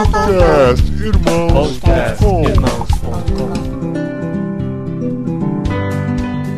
Podcast Irmãos.com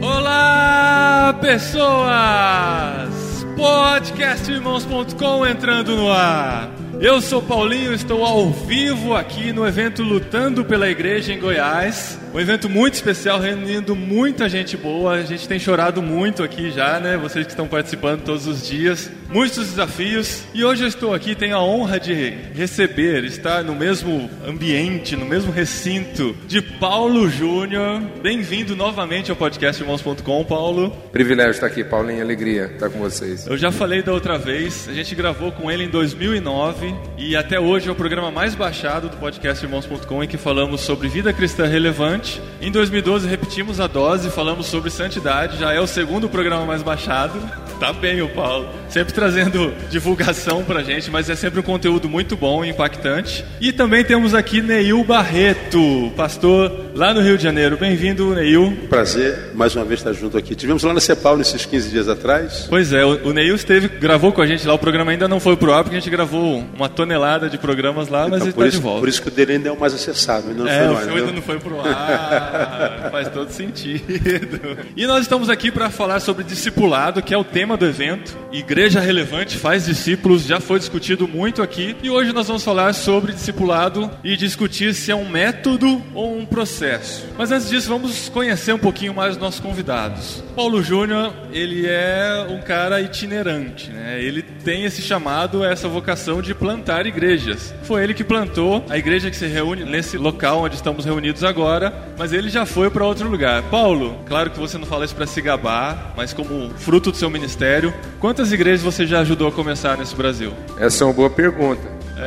Olá, pessoas! Podcastirmãos.com entrando no ar. Eu sou Paulinho, estou ao vivo aqui no evento Lutando pela Igreja em Goiás. Um evento muito especial, reunindo muita gente boa. A gente tem chorado muito aqui já, né? Vocês que estão participando todos os dias. Muitos desafios. E hoje eu estou aqui, tenho a honra de receber, estar no mesmo ambiente, no mesmo recinto de Paulo Júnior. Bem-vindo novamente ao podcast Irmãos.com, Paulo. Privilégio estar aqui, Paulinho. Alegria estar com vocês. Eu já falei da outra vez, a gente gravou com ele em 2009 e até hoje é o programa mais baixado do podcast Irmãos.com em que falamos sobre vida cristã relevante em 2012 repetimos a dose, falamos sobre santidade, já é o segundo programa mais baixado. Tá bem o Paulo, sempre trazendo divulgação pra gente, mas é sempre um conteúdo muito bom e impactante. E também temos aqui Neil Barreto, pastor lá no Rio de Janeiro. Bem-vindo, Neil. Prazer mais uma vez estar junto aqui. Tivemos lá na Cepal nesses 15 dias atrás. Pois é, o, Neil esteve, gravou com a gente lá, o programa ainda não foi pro ar, porque a gente gravou uma tonelada de programas lá, mas então, ele por tá isso, de volta. Por isso que o dele ainda é o mais acessado, ainda não é, foi no ar, ainda né? não foi pro ar, faz todo sentido. E nós estamos aqui para falar sobre discipulado, que é o tema do evento. Igreja relevante faz discípulos, já foi discutido muito aqui. E hoje nós vamos falar sobre discipulado e discutir se é um método ou um processo. Mas antes disso, vamos conhecer um pouquinho mais os nossos convidados. Paulo Júnior, ele é um cara itinerante, né? Ele tem esse chamado, essa vocação de plantar igrejas. Foi ele que plantou a igreja que se reúne nesse local onde estamos reunidos agora, mas ele já foi para outro lugar. Paulo, claro que você não fala isso para se gabar, mas como fruto do seu ministério, quantas igrejas você já ajudou a começar nesse Brasil? Essa é uma boa pergunta.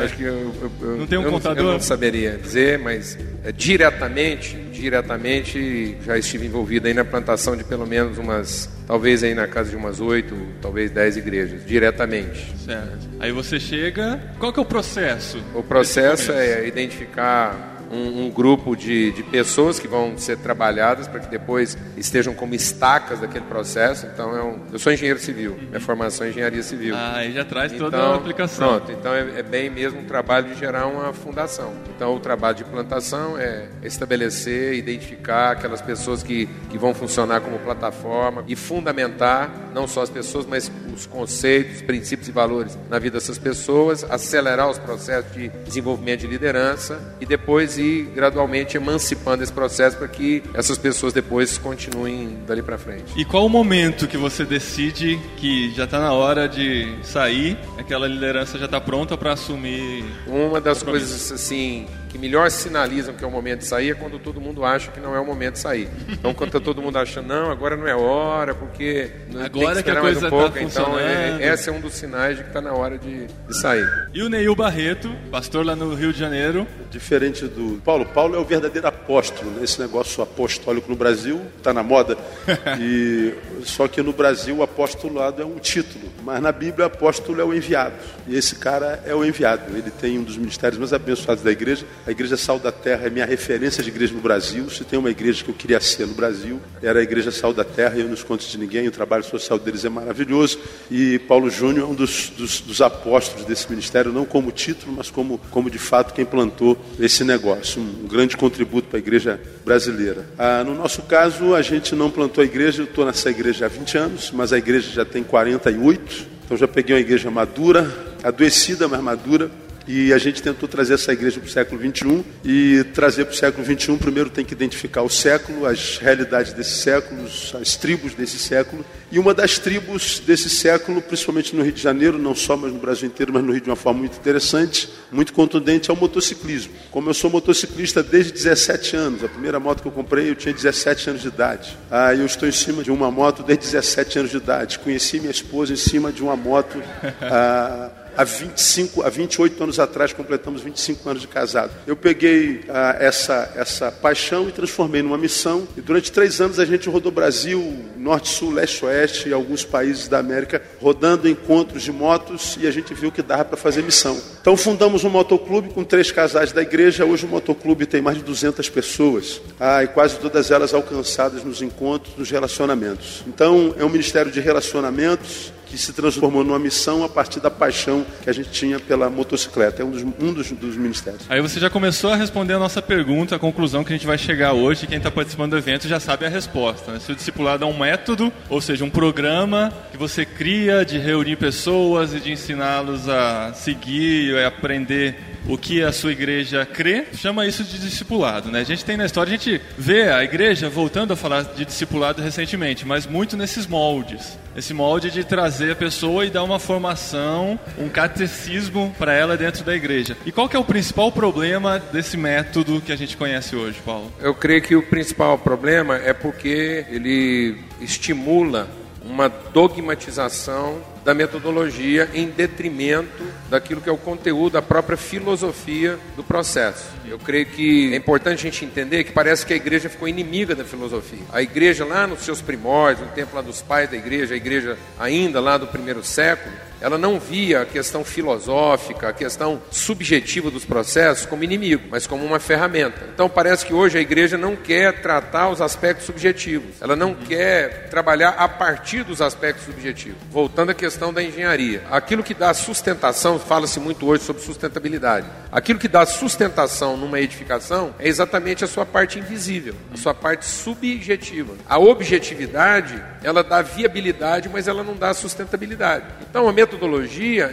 Acho que eu, eu- Não tem um eu contador? eu não saberia dizer, mas é, diretamente, diretamente já estive envolvido aí na plantação de pelo menos umas, talvez aí na casa de umas oito, talvez dez igrejas, diretamente. Certo. Aí você chega, qual que é o processo? O processo é identificar um, um grupo de, de pessoas que vão ser trabalhadas para que depois estejam como estacas daquele processo. Então, é um, eu sou engenheiro civil, minha formação é engenharia civil. Ah, aí já traz toda Então, a aplicação. Pronto, então é, é bem mesmo um trabalho de gerar uma fundação. Então o trabalho de plantação é estabelecer, identificar aquelas pessoas que, que vão funcionar como plataforma e fundamentar não só as pessoas, mas os conceitos, princípios e valores na vida dessas pessoas, acelerar os processos de desenvolvimento de liderança e depois ir gradualmente emancipando esse processo para que essas pessoas depois continuem dali para frente. E qual o momento que você decide que já está na hora de sair, aquela liderança já está pronta para assumir? Uma das coisas assim que melhor sinalizam que é o momento de sair é quando todo mundo acha que não é o momento de sair. Então, quando tá todo mundo achando, não, agora não é hora, porque tem Agora que a esperar mais coisa um tá pouco. então, é, esse é um dos sinais de que está na hora de, de sair. E o Neil Barreto, pastor lá no Rio de Janeiro. Diferente do Paulo. Paulo é o verdadeiro apóstolo. né? Esse negócio apostólico no Brasil está na moda. E só que no Brasil o apostolado é um título, mas na Bíblia apóstolo é o enviado. E esse cara é o enviado. Ele tem um dos ministérios mais abençoados da igreja. A igreja Sal da Terra é minha referência de igreja no Brasil. Se tem uma igreja que eu queria ser no Brasil, era a igreja Sal da Terra. Eu não escondo de ninguém. O trabalho social deles é maravilhoso. E Paulo Júnior é um dos, dos, dos apóstolos desse ministério, não como título, mas como, como de fato quem plantou esse negócio. Um grande contributo para a igreja brasileira. Ah, no nosso caso, a gente não plantou a igreja. Eu estou nessa igreja há 20 anos, mas a igreja já tem 48. Então já peguei uma igreja madura, adoecida, mas madura. E a gente tentou trazer essa igreja para o século XXI e trazer para o século XXI, primeiro tem que identificar o século, as realidades desse século, as tribos desse século. E uma das tribos desse século, principalmente no Rio de Janeiro, não só, mas no Brasil inteiro, mas no Rio de uma forma muito interessante, muito contundente, é o motociclismo. Como eu sou motociclista desde 17 anos, a primeira moto que eu comprei eu tinha 17 anos de idade. Ah, eu estou em cima de uma moto desde 17 anos de idade. Conheci minha esposa em cima de uma moto. Ah, há 25, há 28 anos atrás completamos 25 anos de casado. Eu peguei ah, essa, essa paixão e transformei numa missão. E durante três anos a gente rodou Brasil, norte, sul, leste, oeste e alguns países da América, rodando encontros de motos e a gente viu que dava para fazer missão. Então fundamos um motoclube com três casais da igreja. Hoje o motoclube tem mais de 200 pessoas ah, e quase todas elas alcançadas nos encontros, nos relacionamentos. Então é um ministério de relacionamentos que se transformou numa missão a partir da paixão que a gente tinha pela motocicleta. É um dos, um dos, dos ministérios. Aí você já começou a responder a nossa pergunta, a conclusão que a gente vai chegar hoje. Quem está participando do evento já sabe a resposta. Né? Se o discipulado é um método, ou seja, um programa que você cria de reunir pessoas e de ensiná-los a seguir, a aprender o que a sua igreja crê, chama isso de discipulado. Né? A gente tem na história, a gente vê a igreja voltando a falar de discipulado recentemente, mas muito nesses moldes. Esse molde de trazer a pessoa e dar uma formação, um catecismo para ela dentro da igreja. E qual que é o principal problema desse método que a gente conhece hoje, Paulo? Eu creio que o principal problema é porque ele estimula uma dogmatização da metodologia em detrimento daquilo que é o conteúdo, da própria filosofia do processo. Eu creio que é importante a gente entender que parece que a igreja ficou inimiga da filosofia. A igreja lá nos seus primórdios, no tempo lá dos pais da igreja, a igreja ainda lá do primeiro século, ela não via a questão filosófica, a questão subjetiva dos processos como inimigo, mas como uma ferramenta. Então parece que hoje a igreja não quer tratar os aspectos subjetivos, ela não quer trabalhar a partir dos aspectos subjetivos. Voltando à questão da engenharia, aquilo que dá sustentação, fala-se muito hoje sobre sustentabilidade, aquilo que dá sustentação numa edificação é exatamente a sua parte invisível, a sua parte subjetiva. A objetividade, ela dá viabilidade, mas ela não dá sustentabilidade. Então a metodologia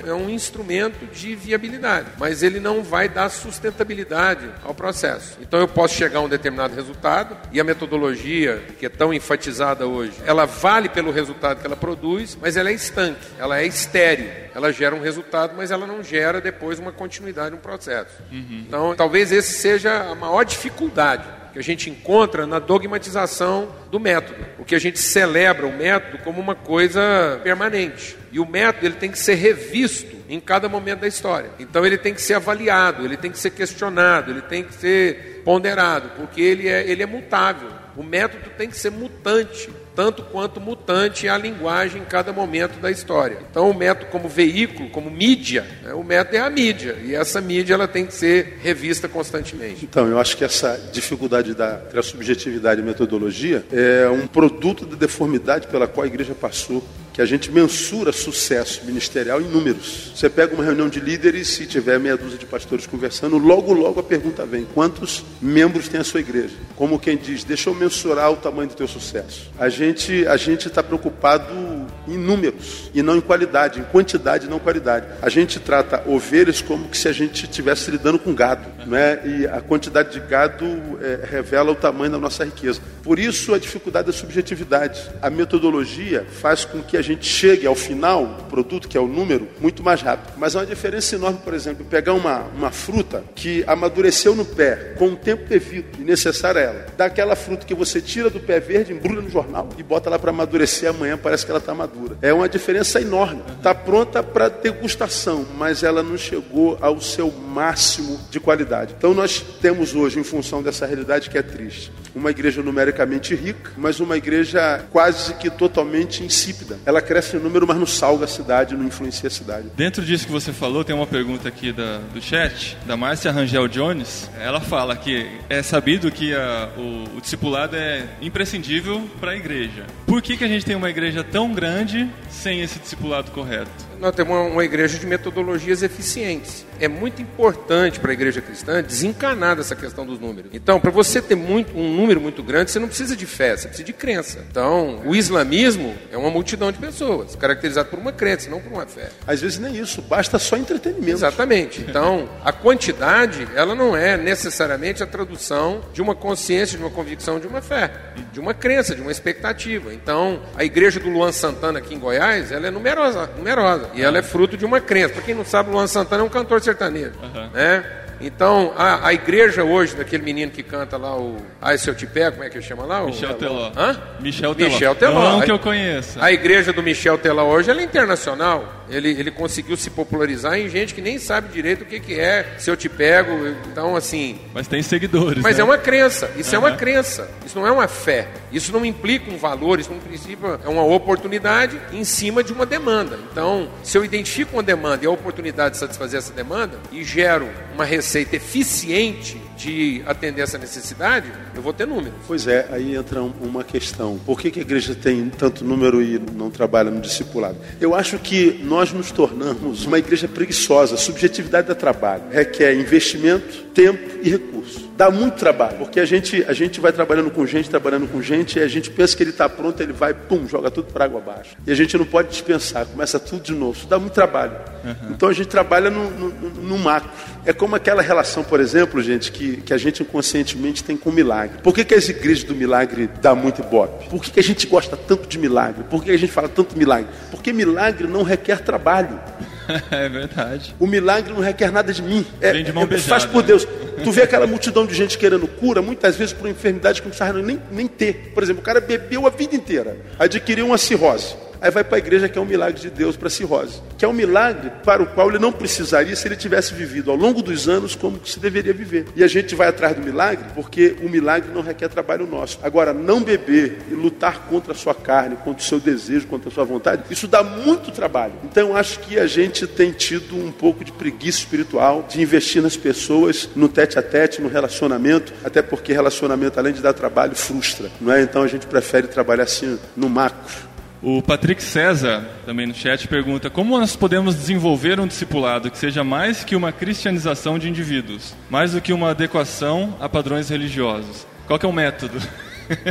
é um instrumento de viabilidade, mas ele não vai dar sustentabilidade ao processo. Então eu posso chegar a um determinado resultado e a metodologia, que é tão enfatizada hoje, ela vale pelo resultado que ela produz, mas ela é estanque, ela é estéreo. Ela gera um resultado, mas ela não gera depois uma continuidade, um processo. Uhum. Então, talvez esse seja a maior dificuldade que a gente encontra na dogmatização do método. O que a gente celebra o método como uma coisa permanente. E o método ele tem que ser revisto em cada momento da história. Então ele tem que ser avaliado, ele tem que ser questionado, ele tem que ser ponderado, porque ele é, ele é mutável. O método tem que ser mutante tanto quanto mutante a linguagem em cada momento da história. Então, o método como veículo, como mídia, né, o método é a mídia, e essa mídia ela tem que ser revista constantemente. Então, eu acho que essa dificuldade da subjetividade e metodologia é um produto da deformidade pela qual a igreja passou que a gente mensura sucesso ministerial em números. Você pega uma reunião de líderes, se tiver meia dúzia de pastores conversando, logo, logo a pergunta vem: quantos membros tem a sua igreja? Como quem diz, deixa eu mensurar o tamanho do teu sucesso. A gente a gente está preocupado em números e não em qualidade, em quantidade e não qualidade. A gente trata ovelhas como que se a gente estivesse lidando com gado, né? E a quantidade de gado é, revela o tamanho da nossa riqueza. Por isso a dificuldade da subjetividade. A metodologia faz com que a gente chegue ao final do produto, que é o número, muito mais rápido. Mas há uma diferença enorme, por exemplo, pegar uma, uma fruta que amadureceu no pé, com o tempo devido e necessário a ela, daquela fruta que você tira do pé verde, embrulha no jornal e bota lá para amadurecer amanhã, parece que ela está madura. É uma diferença enorme. Está pronta para degustação, mas ela não chegou ao seu máximo de qualidade. Então nós temos hoje, em função dessa realidade que é triste, uma igreja numericamente rica, mas uma igreja quase que totalmente insípida ela cresce em número, mas não salga a cidade, não influencia a cidade. Dentro disso que você falou, tem uma pergunta aqui da, do chat, da Márcia Rangel Jones. Ela fala que é sabido que a, o, o discipulado é imprescindível para a igreja. Por que, que a gente tem uma igreja tão grande sem esse discipulado correto? Nós temos uma, uma igreja de metodologias eficientes é muito importante para a igreja cristã desencanar dessa questão dos números. Então, para você ter muito, um número muito grande, você não precisa de fé, você precisa de crença. Então, o islamismo é uma multidão de pessoas, caracterizado por uma crença, não por uma fé. Às vezes nem isso, basta só entretenimento. Exatamente. Então, a quantidade, ela não é necessariamente a tradução de uma consciência, de uma convicção, de uma fé, de uma crença, de uma expectativa. Então, a igreja do Luan Santana aqui em Goiás, ela é numerosa, numerosa e ela é fruto de uma crença. Para quem não sabe, Luan Santana é um cantor sertanejo, uhum. né? Então, a, a igreja hoje, daquele menino que canta lá o Ai Se Eu Te Pego, como é que ele chama lá? Michel Teló. Hã? Michel Teló. Michel Teló. Não que eu conheça. A igreja do Michel Teló hoje ela é internacional. Ele, ele conseguiu se popularizar em gente que nem sabe direito o que, que é Se Eu Te Pego. Então, assim... Mas tem seguidores, Mas né? é uma crença. Isso uhum. é uma crença. Isso não é uma fé. Isso não implica um valor. Isso, no princípio, é uma oportunidade em cima de uma demanda. Então, se eu identifico uma demanda e a oportunidade de satisfazer essa demanda e gero uma receita eficiente de atender essa necessidade, eu vou ter número. Pois é, aí entra uma questão. Por que, que a igreja tem tanto número e não trabalha no discipulado? Eu acho que nós nos tornamos uma igreja preguiçosa. Subjetividade da trabalho requer investimento, tempo e recurso. Dá muito trabalho, porque a gente, a gente vai trabalhando com gente, trabalhando com gente, e a gente pensa que ele está pronto, ele vai, pum, joga tudo para água abaixo. E a gente não pode dispensar, começa tudo de novo. Isso dá muito trabalho. Uhum. Então a gente trabalha no, no, no macro. É como aquela relação, por exemplo, gente, que, que a gente inconscientemente tem com o milagre. Por que, que as igrejas do milagre dão muito ibope? Por que, que a gente gosta tanto de milagre? Por que a gente fala tanto milagre? Porque milagre não requer trabalho. É verdade. O milagre não requer nada de mim. É, Vem de mão beijada, faz por Deus. Tu vê aquela multidão de gente querendo cura, muitas vezes por enfermidade que não precisava nem, nem ter. Por exemplo, o cara bebeu a vida inteira, adquiriu uma cirrose. Aí vai para a igreja que é um milagre de Deus para cirrose. Que é um milagre para o qual ele não precisaria se ele tivesse vivido ao longo dos anos como se deveria viver. E a gente vai atrás do milagre porque o milagre não requer trabalho nosso. Agora, não beber e lutar contra a sua carne, contra o seu desejo, contra a sua vontade, isso dá muito trabalho. Então, acho que a gente tem tido um pouco de preguiça espiritual de investir nas pessoas, no tete a tete, no relacionamento, até porque relacionamento, além de dar trabalho, frustra. Não é? Então, a gente prefere trabalhar assim no macro o Patrick César, também no chat, pergunta: Como nós podemos desenvolver um discipulado que seja mais que uma cristianização de indivíduos, mais do que uma adequação a padrões religiosos? Qual é o método?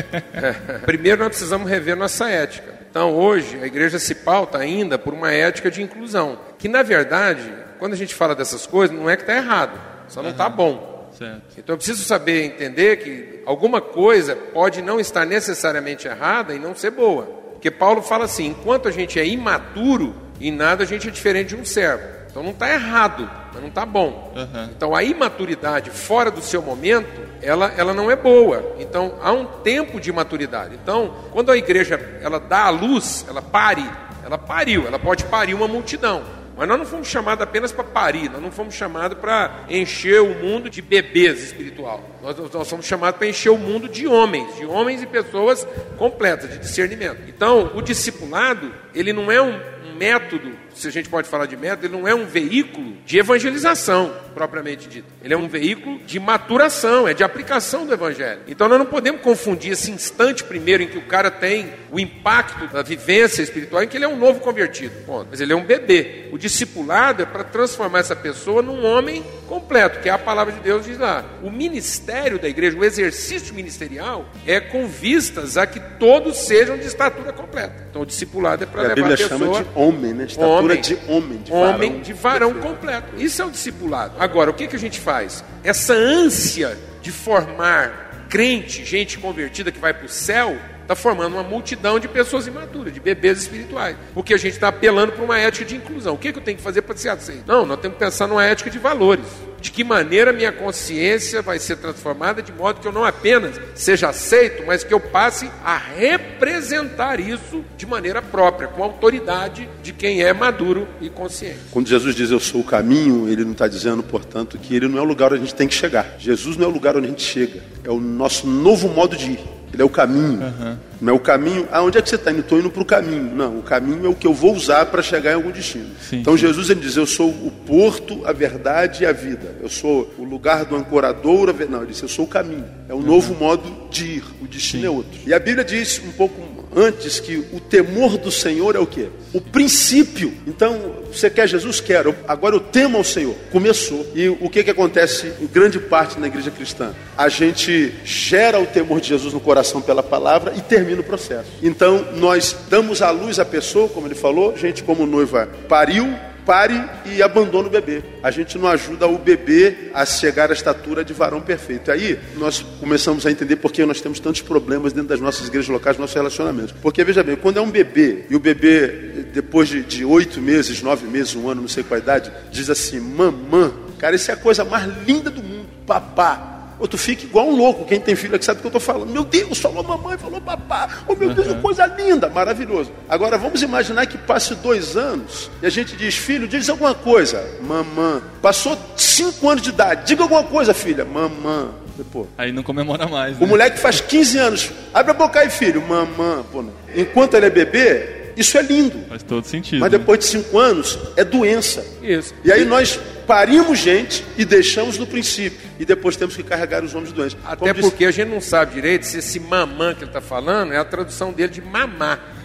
Primeiro, nós precisamos rever nossa ética. Então, hoje, a igreja se pauta ainda por uma ética de inclusão, que, na verdade, quando a gente fala dessas coisas, não é que está errado, só não está bom. Certo. Então eu preciso saber entender que alguma coisa pode não estar necessariamente errada e não ser boa. Porque Paulo fala assim: enquanto a gente é imaturo, em nada a gente é diferente de um servo. Então não está errado, mas não está bom. Uhum. Então a imaturidade fora do seu momento, ela, ela não é boa. Então há um tempo de maturidade. Então, quando a igreja ela dá a luz, ela pare, ela pariu, ela pode parir uma multidão. Mas nós não fomos chamados apenas para parir, nós não fomos chamados para encher o mundo de bebês espiritual. Nós, nós somos chamados para encher o mundo de homens, de homens e pessoas completas, de discernimento. Então, o discipulado, ele não é um, um método se a gente pode falar de método, ele não é um veículo de evangelização, propriamente dito. Ele é um veículo de maturação, é de aplicação do evangelho. Então nós não podemos confundir esse instante primeiro em que o cara tem o impacto da vivência espiritual, em que ele é um novo convertido. Ponto. Mas ele é um bebê. O discipulado é para transformar essa pessoa num homem completo, que é a palavra de Deus diz lá. O ministério da igreja, o exercício ministerial, é com vistas a que todos sejam de estatura completa. Então o discipulado é para levar a, Bíblia a pessoa... chama de homem, né? Estatura homem, de homem, de homem varão. de varão completo. Isso é o discipulado. Agora, o que, que a gente faz? Essa ânsia de formar crente, gente convertida que vai para o céu, está formando uma multidão de pessoas imaturas, de bebês espirituais. Porque a gente está apelando para uma ética de inclusão. O que, que eu tenho que fazer para ser aceito? Não, nós temos que pensar numa ética de valores de que maneira minha consciência vai ser transformada de modo que eu não apenas seja aceito, mas que eu passe a representar isso de maneira própria, com autoridade de quem é maduro e consciente. Quando Jesus diz eu sou o caminho, ele não está dizendo, portanto, que ele não é o lugar onde a gente tem que chegar. Jesus não é o lugar onde a gente chega, é o nosso novo modo de ir. Ele é o caminho. Uhum. Não é o caminho. Ah, onde é que você está indo? Estou indo para o caminho. Não, o caminho é o que eu vou usar para chegar em algum destino. Sim, então sim. Jesus ele diz: Eu sou o porto, a verdade e a vida. Eu sou o lugar do ancorador. Não, ele diz: Eu sou o caminho. É um uhum. novo modo de ir. O destino sim. é outro. E a Bíblia diz um pouco antes que o temor do Senhor é o que? O princípio. Então, você quer Jesus? Quero. Agora eu temo ao Senhor. Começou. E o que, que acontece em grande parte na igreja cristã? A gente gera o temor de Jesus no coração pela palavra e termina o processo. Então, nós damos à luz a pessoa, como ele falou, gente como noiva pariu, pare e abandone o bebê. A gente não ajuda o bebê a chegar à estatura de varão perfeito. Aí nós começamos a entender por que nós temos tantos problemas dentro das nossas igrejas locais, nossos relacionamentos. Porque veja bem, quando é um bebê e o bebê, depois de oito meses, nove meses, um ano, não sei qual idade, diz assim: mamã, cara, isso é a coisa mais linda do mundo, papá. Ou tu fica igual um louco, quem tem filho aqui sabe o que eu estou falando. Meu Deus, falou mamãe, falou papá. Oh meu Deus, uhum. coisa linda, maravilhoso. Agora vamos imaginar que passe dois anos e a gente diz, filho, diz alguma coisa. Mamã. Passou cinco anos de idade, diga alguma coisa, filha. Mamã. Pô. Aí não comemora mais. Né? O moleque faz 15 anos. Abre a boca aí, filho. Mamã. Pô, Enquanto ele é bebê, isso é lindo. Faz todo sentido. Mas depois de cinco anos, é doença. Isso. E aí nós parimos gente e deixamos no princípio. E depois temos que carregar os homens doentes. Até Como porque disse... a gente não sabe direito se esse mamã que ele está falando é a tradução dele de mamar.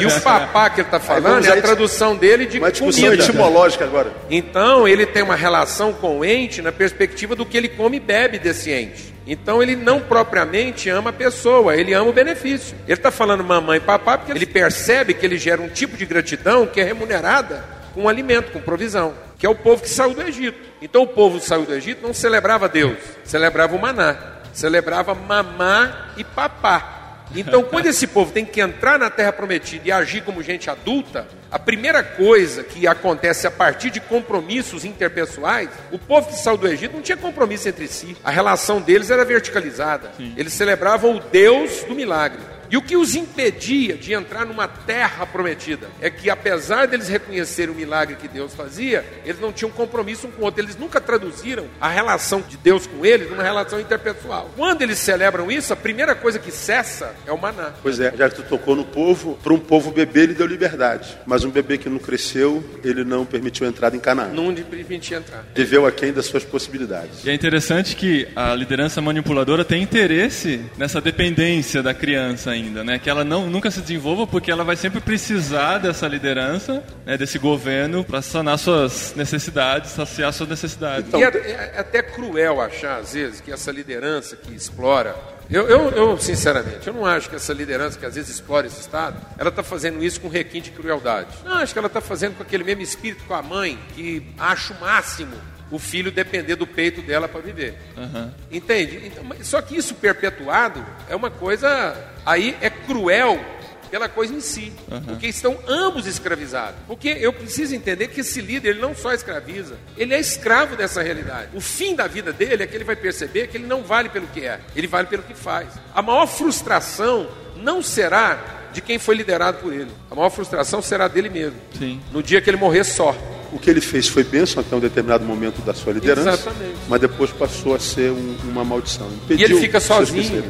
E o papá que ele está falando é a tradução dele de uma discussão comida. etimológica agora. Então ele tem uma relação com o ente na perspectiva do que ele come e bebe desse ente. Então ele não propriamente ama a pessoa, ele ama o benefício. Ele está falando mamãe e papai porque ele percebe que ele gera um tipo de gratidão que é remunerada com alimento, com provisão, que é o povo que saiu do Egito. Então o povo que saiu do Egito não celebrava Deus, celebrava o maná, celebrava mamá e papá. Então, quando esse povo tem que entrar na terra prometida e agir como gente adulta, a primeira coisa que acontece a partir de compromissos interpessoais, o povo que saiu do Egito não tinha compromisso entre si. A relação deles era verticalizada. Sim. Eles celebravam o Deus do milagre. E o que os impedia de entrar numa terra prometida é que, apesar deles reconhecerem o milagre que Deus fazia, eles não tinham compromisso um com o outro. Eles nunca traduziram a relação de Deus com eles numa relação interpessoal. Quando eles celebram isso, a primeira coisa que cessa é o maná. Pois é, já que tu tocou no povo, para um povo bebê ele deu liberdade. Mas um bebê que não cresceu, ele não permitiu a entrada em Canaã. Não permitiu entrar. Viveu aquém das suas possibilidades. E é interessante que a liderança manipuladora tem interesse nessa dependência da criança ainda ainda, né? Que ela não, nunca se desenvolva porque ela vai sempre precisar dessa liderança, né, desse governo, para sanar suas necessidades, saciar suas necessidades. Então, e é, é, até cruel achar, às vezes, que essa liderança que explora eu, eu, eu, sinceramente, eu não acho que essa liderança que às vezes explora esse Estado, ela está fazendo isso com requinte de crueldade. Não, acho que ela está fazendo com aquele mesmo espírito com a mãe, que acha o máximo o filho depender do peito dela para viver. Uhum. Entende? Então, só que isso perpetuado é uma coisa. Aí é cruel pela coisa em si, uhum. porque estão ambos escravizados. Porque eu preciso entender que esse líder ele não só escraviza, ele é escravo dessa realidade. O fim da vida dele é que ele vai perceber que ele não vale pelo que é, ele vale pelo que faz. A maior frustração não será de quem foi liderado por ele. A maior frustração será dele mesmo. Sim. No dia que ele morrer só o que ele fez foi bênção até um determinado momento da sua liderança, Exatamente. mas depois passou a ser um, uma maldição. Impediu e ele fica sozinho.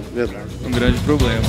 Um grande problema.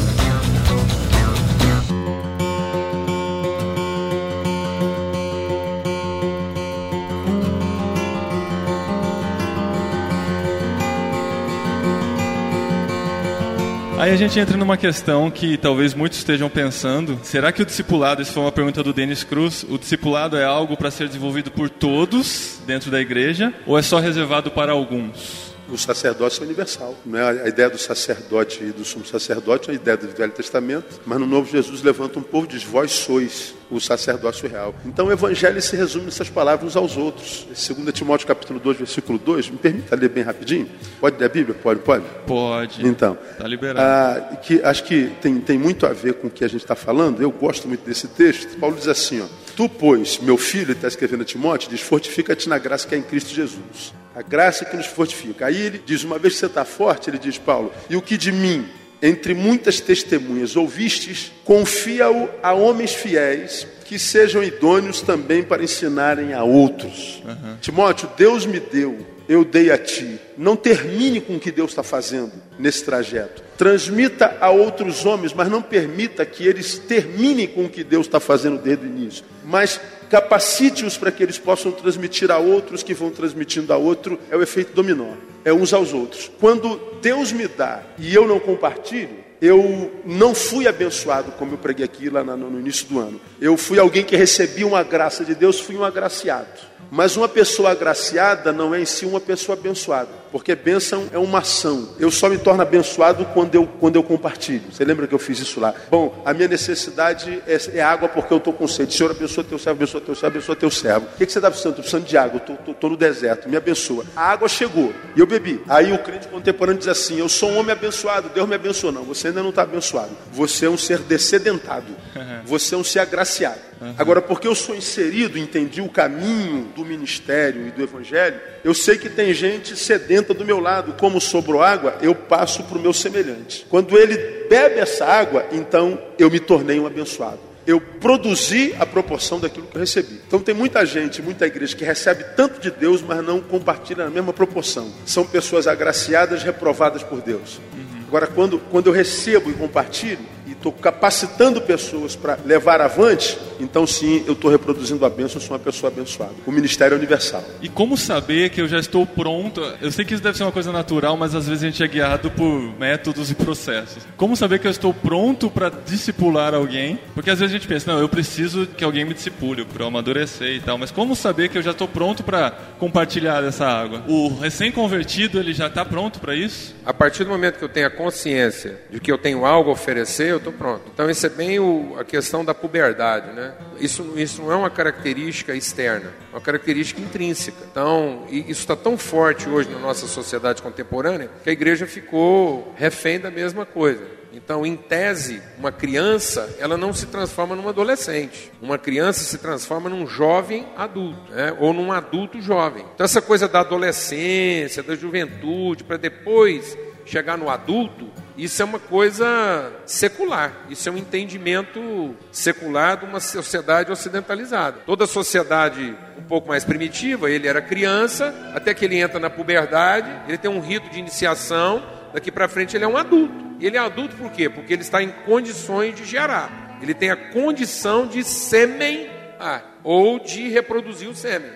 Aí a gente entra numa questão que talvez muitos estejam pensando: será que o discipulado, isso foi uma pergunta do Denis Cruz, o discipulado é algo para ser desenvolvido por todos dentro da igreja ou é só reservado para alguns? o sacerdócio é universal. Né? A ideia do sacerdote e do sumo sacerdote é a ideia do Velho Testamento, mas no Novo Jesus levanta um povo e diz: Vós sois o sacerdócio real. Então o Evangelho se resume nessas palavras uns aos outros. 2 Timóteo capítulo 2, versículo 2, me permita ler bem rapidinho? Pode ler a Bíblia? Pode, pode? Pode. Então, está liberado. Ah, que, acho que tem, tem muito a ver com o que a gente está falando, eu gosto muito desse texto. Paulo diz assim: ó, Tu, pois, meu filho, ele está escrevendo a Timóteo, diz: Fortifica-te na graça que é em Cristo Jesus. A graça que nos fortifica. Aí ele diz: Uma vez que você está forte, ele diz, Paulo, e o que de mim, entre muitas testemunhas, ouvistes, confia-o a homens fiéis que sejam idôneos também para ensinarem a outros. Uhum. Timóteo, Deus me deu, eu dei a ti. Não termine com o que Deus está fazendo nesse trajeto. Transmita a outros homens, mas não permita que eles terminem com o que Deus está fazendo desde o início. Mas capacite-os para que eles possam transmitir a outros que vão transmitindo a outro. É o efeito dominó, é uns aos outros. Quando Deus me dá e eu não compartilho, eu não fui abençoado como eu preguei aqui lá no início do ano. Eu fui alguém que recebia uma graça de Deus, fui um agraciado. Mas uma pessoa agraciada não é em si uma pessoa abençoada, porque bênção é uma ação. Eu só me torno abençoado quando eu, quando eu compartilho. Você lembra que eu fiz isso lá? Bom, a minha necessidade é, é água porque eu estou com sede. Senhor, abençoa teu servo, abençoa teu servo, abençoa teu servo. O que, que você está precisando? Estou precisando de água, estou no deserto, me abençoa. A água chegou e eu bebi. Aí o crente contemporâneo diz assim: Eu sou um homem abençoado, Deus me abençoou. Não, você ainda não está abençoado. Você é um ser descedentado, você é um ser agraciado. Uhum. Agora, porque eu sou inserido, entendi o caminho do ministério e do evangelho, eu sei que tem gente sedenta do meu lado, como sobrou água, eu passo para o meu semelhante. Quando ele bebe essa água, então eu me tornei um abençoado. Eu produzi a proporção daquilo que eu recebi. Então tem muita gente, muita igreja que recebe tanto de Deus, mas não compartilha na mesma proporção. São pessoas agraciadas, reprovadas por Deus. Uhum. Agora, quando, quando eu recebo e compartilho, estou capacitando pessoas para levar avante, então sim, eu estou reproduzindo a bênção, eu sou uma pessoa abençoada. O ministério é universal. E como saber que eu já estou pronto? Eu sei que isso deve ser uma coisa natural, mas às vezes a gente é guiado por métodos e processos. Como saber que eu estou pronto para discipular alguém? Porque às vezes a gente pensa, não, eu preciso que alguém me discipule para eu amadurecer e tal. Mas como saber que eu já estou pronto para compartilhar essa água? O recém-convertido, ele já está pronto para isso? A partir do momento que eu tenho a consciência de que eu tenho algo a oferecer, eu estou pronto. Então isso é bem o, a questão da puberdade, né? Isso, isso não é uma característica externa, é uma característica intrínseca. Então, isso está tão forte hoje na nossa sociedade contemporânea que a igreja ficou refém da mesma coisa. Então, em tese, uma criança, ela não se transforma num adolescente. Uma criança se transforma num jovem adulto, né? ou num adulto jovem. Então, essa coisa da adolescência, da juventude, para depois chegar no adulto, isso é uma coisa secular. Isso é um entendimento secular de uma sociedade ocidentalizada. Toda sociedade um pouco mais primitiva, ele era criança, até que ele entra na puberdade, ele tem um rito de iniciação, daqui para frente ele é um adulto. E ele é adulto por quê? Porque ele está em condições de gerar. Ele tem a condição de semear ou de reproduzir o sêmen,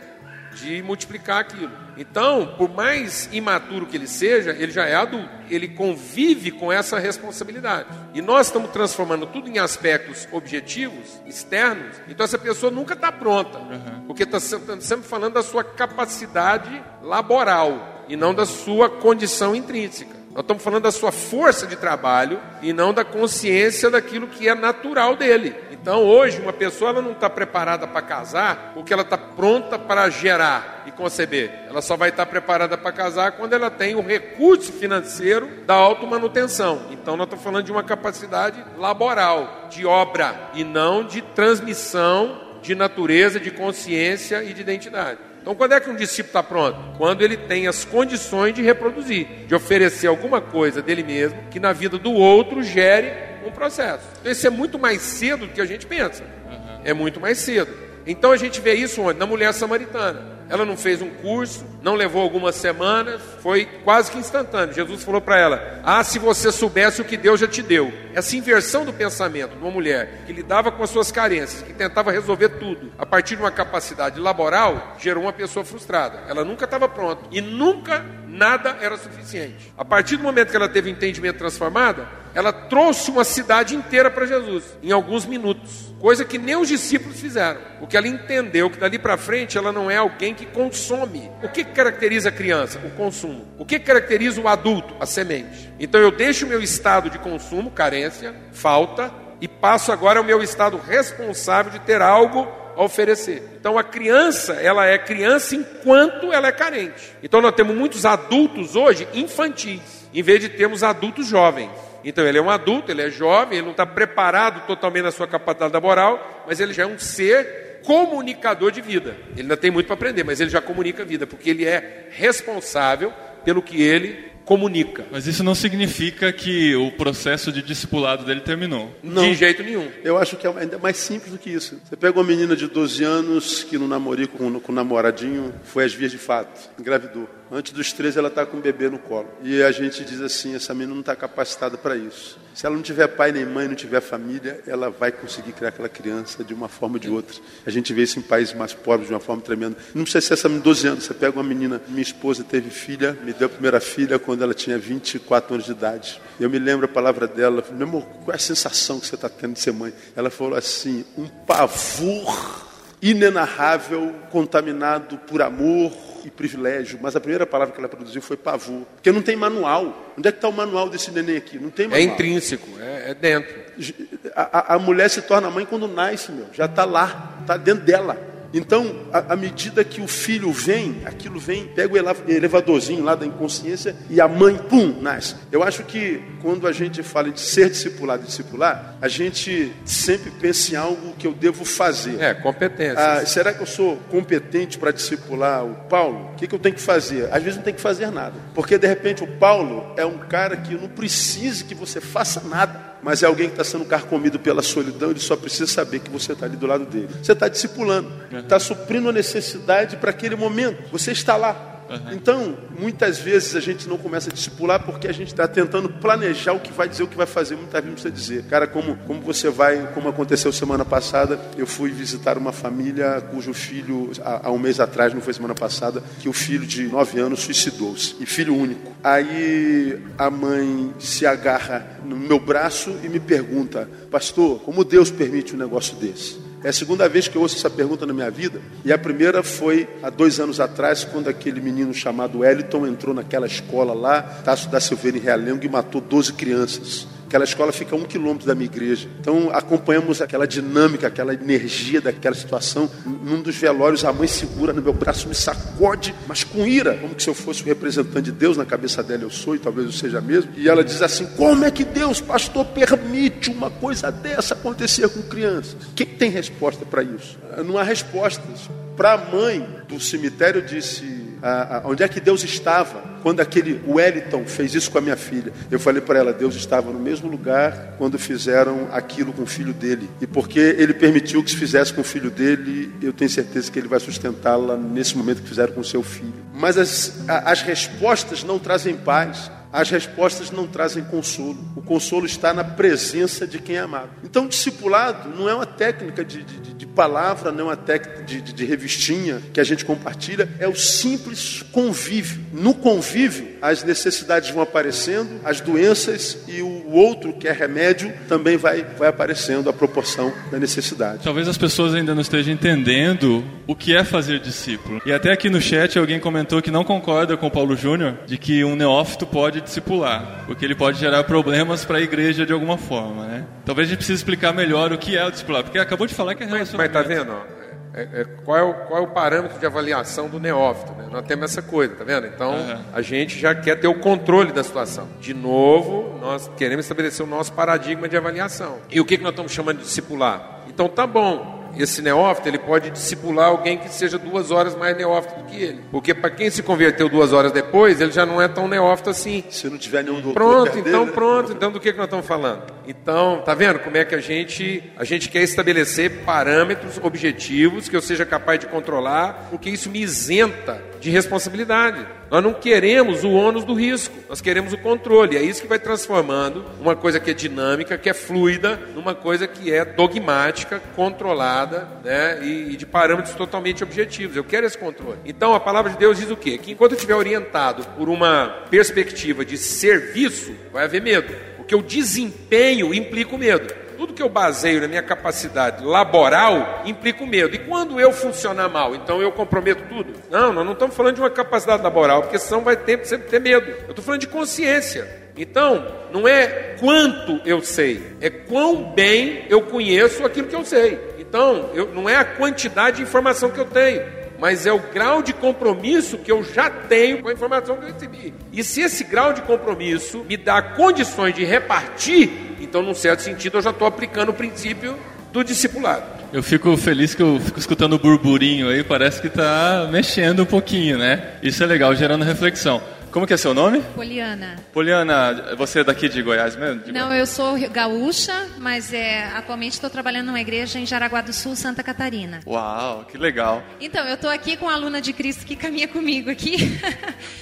de multiplicar aquilo. Então, por mais imaturo que ele seja, ele já é adulto. Ele convive com essa responsabilidade. E nós estamos transformando tudo em aspectos objetivos, externos. Então, essa pessoa nunca está pronta, uhum. porque está sempre falando da sua capacidade laboral e não da sua condição intrínseca. Nós estamos falando da sua força de trabalho e não da consciência daquilo que é natural dele. Então, hoje, uma pessoa não está preparada para casar porque ela está pronta para gerar e conceber. Ela só vai estar preparada para casar quando ela tem o recurso financeiro da automanutenção. Então, nós estamos falando de uma capacidade laboral, de obra, e não de transmissão de natureza, de consciência e de identidade. Então, quando é que um discípulo está pronto? Quando ele tem as condições de reproduzir, de oferecer alguma coisa dele mesmo que na vida do outro gere um processo. Então, isso é muito mais cedo do que a gente pensa. Uhum. É muito mais cedo. Então, a gente vê isso onde? Na mulher samaritana. Ela não fez um curso, não levou algumas semanas, foi quase que instantâneo. Jesus falou para ela: Ah, se você soubesse o que Deus já te deu. Essa inversão do pensamento de uma mulher que lidava com as suas carências, que tentava resolver tudo a partir de uma capacidade laboral, gerou uma pessoa frustrada. Ela nunca estava pronta e nunca nada era suficiente. A partir do momento que ela teve o entendimento transformado, ela trouxe uma cidade inteira para Jesus em alguns minutos, coisa que nem os discípulos fizeram. Porque ela entendeu que dali para frente ela não é alguém que consome. O que caracteriza a criança? O consumo. O que caracteriza o adulto? A semente. Então eu deixo o meu estado de consumo, carência, falta, e passo agora ao meu estado responsável de ter algo a oferecer. Então a criança, ela é criança enquanto ela é carente. Então nós temos muitos adultos hoje infantis, em vez de termos adultos jovens. Então ele é um adulto, ele é jovem, ele não está preparado totalmente na sua capacidade laboral, mas ele já é um ser comunicador de vida. Ele ainda tem muito para aprender, mas ele já comunica a vida, porque ele é responsável pelo que ele comunica. Mas isso não significa que o processo de discipulado dele terminou. Não. De jeito nenhum. Eu acho que é ainda mais simples do que isso. Você pega uma menina de 12 anos que no namorico com, com o namoradinho foi às vias de fato, engravidou. Antes dos 13 ela está com um bebê no colo. E a gente diz assim, essa menina não está capacitada para isso. Se ela não tiver pai nem mãe, não tiver família, ela vai conseguir criar aquela criança de uma forma ou de outra. A gente vê isso em países mais pobres de uma forma tremenda. Não precisa ser essa menina de 12 anos. Você pega uma menina, minha esposa teve filha, me deu a primeira filha quando ela tinha 24 anos de idade. Eu me lembro a palavra dela, meu amor, qual é a sensação que você está tendo de ser mãe? Ela falou assim, um pavor inenarrável, contaminado por amor, e privilégio, mas a primeira palavra que ela produziu foi pavor. Porque não tem manual. Onde é que está o manual desse neném aqui? Não tem é manual. É intrínseco, é, é dentro. A, a, mulher se torna mãe quando nasce, meu. Já está lá, está dentro dela. Então, à medida que o filho vem, aquilo vem, pega o elevadorzinho lá da inconsciência e a mãe, pum, nasce. Eu acho que quando a gente fala de ser discipulado e discipular, a gente sempre pensa em algo que eu devo fazer. É, competência. Ah, será que eu sou competente para discipular o Paulo? O que, que eu tenho que fazer? Às vezes não tem que fazer nada. Porque de repente o Paulo é um cara que não precisa que você faça nada mas é alguém que está sendo carcomido pela solidão, ele só precisa saber que você está ali do lado dele. Você está discipulando, está suprindo a necessidade para aquele momento. Você está lá. Uhum. Então, muitas vezes a gente não começa a discipular porque a gente está tentando planejar o que vai dizer, o que vai fazer. Muitas vezes não precisa dizer. Cara, como, como você vai, como aconteceu semana passada, eu fui visitar uma família cujo filho, há, há um mês atrás, não foi semana passada, que o filho de nove anos suicidou-se. E filho único. Aí a mãe se agarra no meu braço e me pergunta, pastor, como Deus permite um negócio desse? É a segunda vez que eu ouço essa pergunta na minha vida. E a primeira foi há dois anos atrás, quando aquele menino chamado Wellington entrou naquela escola lá, Tasso da Silveira em Realengo, e matou 12 crianças. Aquela escola fica a um quilômetro da minha igreja. Então acompanhamos aquela dinâmica, aquela energia daquela situação. Num dos velórios, a mãe segura no meu braço, me sacode, mas com ira, como se eu fosse o representante de Deus. Na cabeça dela eu sou e talvez eu seja mesmo. E ela diz assim: Como é que Deus, pastor, permite uma coisa dessa acontecer com crianças? Quem tem resposta para isso? Não há respostas. Para a mãe do cemitério, disse a, a, onde é que Deus estava quando aquele Wellington fez isso com a minha filha. Eu falei para ela: Deus estava no mesmo lugar quando fizeram aquilo com o filho dele. E porque ele permitiu que se fizesse com o filho dele, eu tenho certeza que ele vai sustentá-la nesse momento que fizeram com o seu filho. Mas as, as respostas não trazem paz as respostas não trazem consolo. O consolo está na presença de quem é amado. Então, discipulado não é uma técnica de, de, de palavra, não é uma técnica de, de, revistinha que a gente compartilha, é o simples convívio. No convívio, as necessidades vão aparecendo, as doenças e o outro, que é remédio, também vai, vai aparecendo a proporção da necessidade. Talvez as pessoas ainda não estejam entendendo o que é fazer discípulo. E até aqui no chat alguém comentou que não concorda com o Paulo Júnior de que um neófito pode discipular, porque ele pode gerar problemas para a igreja de alguma forma, né? Talvez a gente precise explicar melhor o que é o discipular, porque acabou de falar que é relacionamento. Mas, mas tá vendo? É, é, qual, é o, qual é o parâmetro de avaliação do neófito? Né? Nós temos essa coisa, tá vendo? Então uhum. a gente já quer ter o controle da situação. De novo, nós queremos estabelecer o nosso paradigma de avaliação. E o que, que nós estamos chamando de discipular? Então tá bom, esse neófito ele pode discipular alguém que seja duas horas mais neófito do que ele. Porque para quem se converteu duas horas depois, ele já não é tão neófito assim. Se não tiver nenhum doutor Pronto, então dele, pronto. Então do que, que nós estamos falando? Então, tá vendo como é que a gente, a gente quer estabelecer parâmetros objetivos que eu seja capaz de controlar, porque isso me isenta de responsabilidade. Nós não queremos o ônus do risco, nós queremos o controle. É isso que vai transformando uma coisa que é dinâmica, que é fluida, numa coisa que é dogmática, controlada né, e, e de parâmetros totalmente objetivos. Eu quero esse controle. Então a palavra de Deus diz o quê? Que enquanto eu estiver orientado por uma perspectiva de serviço, vai haver medo. Porque o desempenho implica o medo. Tudo que eu baseio na minha capacidade laboral implica o medo. E quando eu funcionar mal, então eu comprometo tudo? Não, nós não estamos falando de uma capacidade laboral, porque senão vai ter, sempre ter medo. Eu estou falando de consciência. Então, não é quanto eu sei, é quão bem eu conheço aquilo que eu sei. Então, eu, não é a quantidade de informação que eu tenho, mas é o grau de compromisso que eu já tenho com a informação que eu recebi. E se esse grau de compromisso me dá condições de repartir, então, num certo sentido, eu já estou aplicando o princípio do discipulado. Eu fico feliz que eu fico escutando o burburinho aí, parece que está mexendo um pouquinho, né? Isso é legal, gerando reflexão. Como que é seu nome? Poliana. Poliana, você é daqui de Goiás mesmo? De Não, Goiás? eu sou gaúcha, mas é, atualmente estou trabalhando numa igreja em Jaraguá do Sul, Santa Catarina. Uau, que legal. Então, eu estou aqui com a aluna de Cristo que caminha comigo aqui.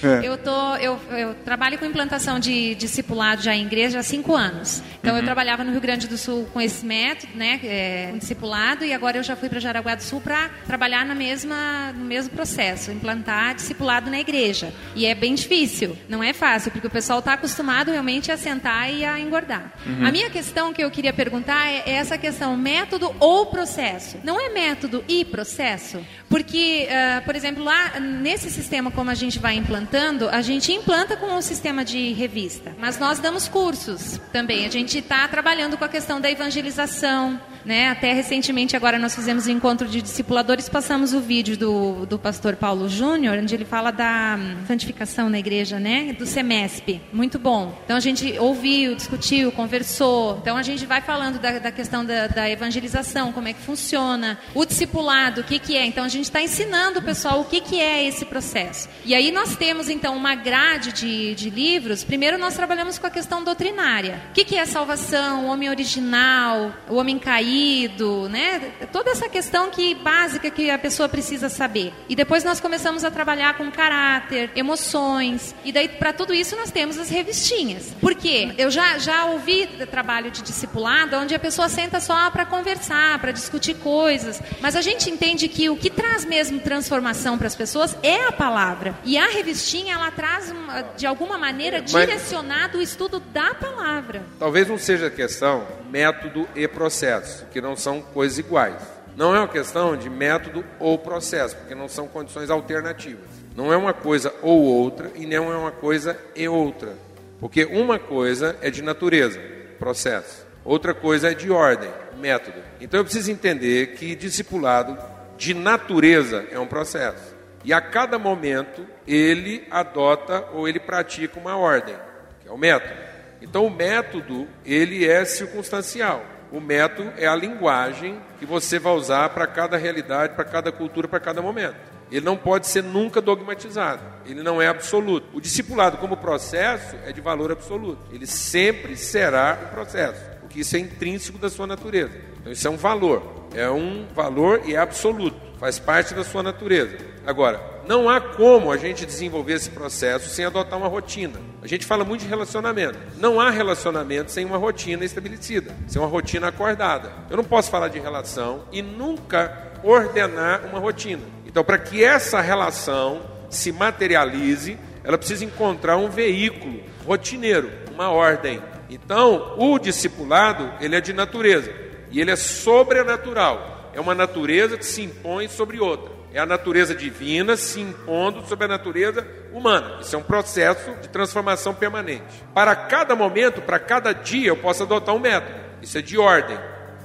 É. Eu, tô, eu, eu, trabalho com implantação de discipulado já em igreja há cinco anos. Então, uhum. eu trabalhava no Rio Grande do Sul com esse método, né, é, um discipulado, e agora eu já fui para Jaraguá do Sul para trabalhar na mesma, no mesmo processo, implantar discipulado na igreja. E é bem difícil difícil, não é fácil, porque o pessoal está acostumado realmente a sentar e a engordar. Uhum. A minha questão que eu queria perguntar é, é essa questão, método ou processo? Não é método e processo? Porque, uh, por exemplo, lá nesse sistema como a gente vai implantando, a gente implanta com o um sistema de revista, mas nós damos cursos também. A gente está trabalhando com a questão da evangelização, né? Até recentemente, agora nós fizemos um encontro de discipuladores, passamos o vídeo do, do pastor Paulo Júnior, onde ele fala da hum, santificação na igreja, né? Do SEMESP. Muito bom. Então a gente ouviu, discutiu, conversou. Então a gente vai falando da, da questão da, da, evangelização, como é que funciona, o discipulado, o que, que é. Então a gente está ensinando o pessoal o que, que é esse processo. E aí nós temos então uma grade de, de livros. Primeiro nós trabalhamos com a questão doutrinária. O que, que é salvação, o homem original, o homem caído marido, né? Toda essa questão que básica que a pessoa precisa saber. E depois nós começamos a trabalhar com caráter, emoções. E daí para tudo isso nós temos as revistinhas. Por quê? Eu já já ouvi trabalho de discipulado onde a pessoa senta só para conversar, para discutir coisas, mas a gente entende que o que traz mesmo transformação para as pessoas é a palavra. E a revistinha ela traz de alguma maneira mas, direcionado o estudo da palavra. Talvez não seja questão método e processo, que não são coisas iguais. Não é uma questão de método ou processo, porque não são condições alternativas. Não é uma coisa ou outra e não é uma coisa e outra. Porque uma coisa é de natureza, processo. Outra coisa é de ordem, método. Então eu preciso entender que discipulado de natureza é um processo. E a cada momento ele adota ou ele pratica uma ordem, que é o método. Então o método, ele é circunstancial. O método é a linguagem que você vai usar para cada realidade, para cada cultura, para cada momento. Ele não pode ser nunca dogmatizado. Ele não é absoluto. O discipulado como processo é de valor absoluto. Ele sempre será um processo, porque isso é intrínseco da sua natureza. Então isso é um valor. É um valor e é absoluto. Faz parte da sua natureza. Agora, não há como a gente desenvolver esse processo sem adotar uma rotina. A gente fala muito de relacionamento. Não há relacionamento sem uma rotina estabelecida, sem uma rotina acordada. Eu não posso falar de relação e nunca ordenar uma rotina. Então, para que essa relação se materialize, ela precisa encontrar um veículo rotineiro, uma ordem. Então, o discipulado, ele é de natureza e ele é sobrenatural. É uma natureza que se impõe sobre outra. É a natureza divina se impondo sobre a natureza humana. Isso é um processo de transformação permanente. Para cada momento, para cada dia, eu posso adotar um método. Isso é de ordem.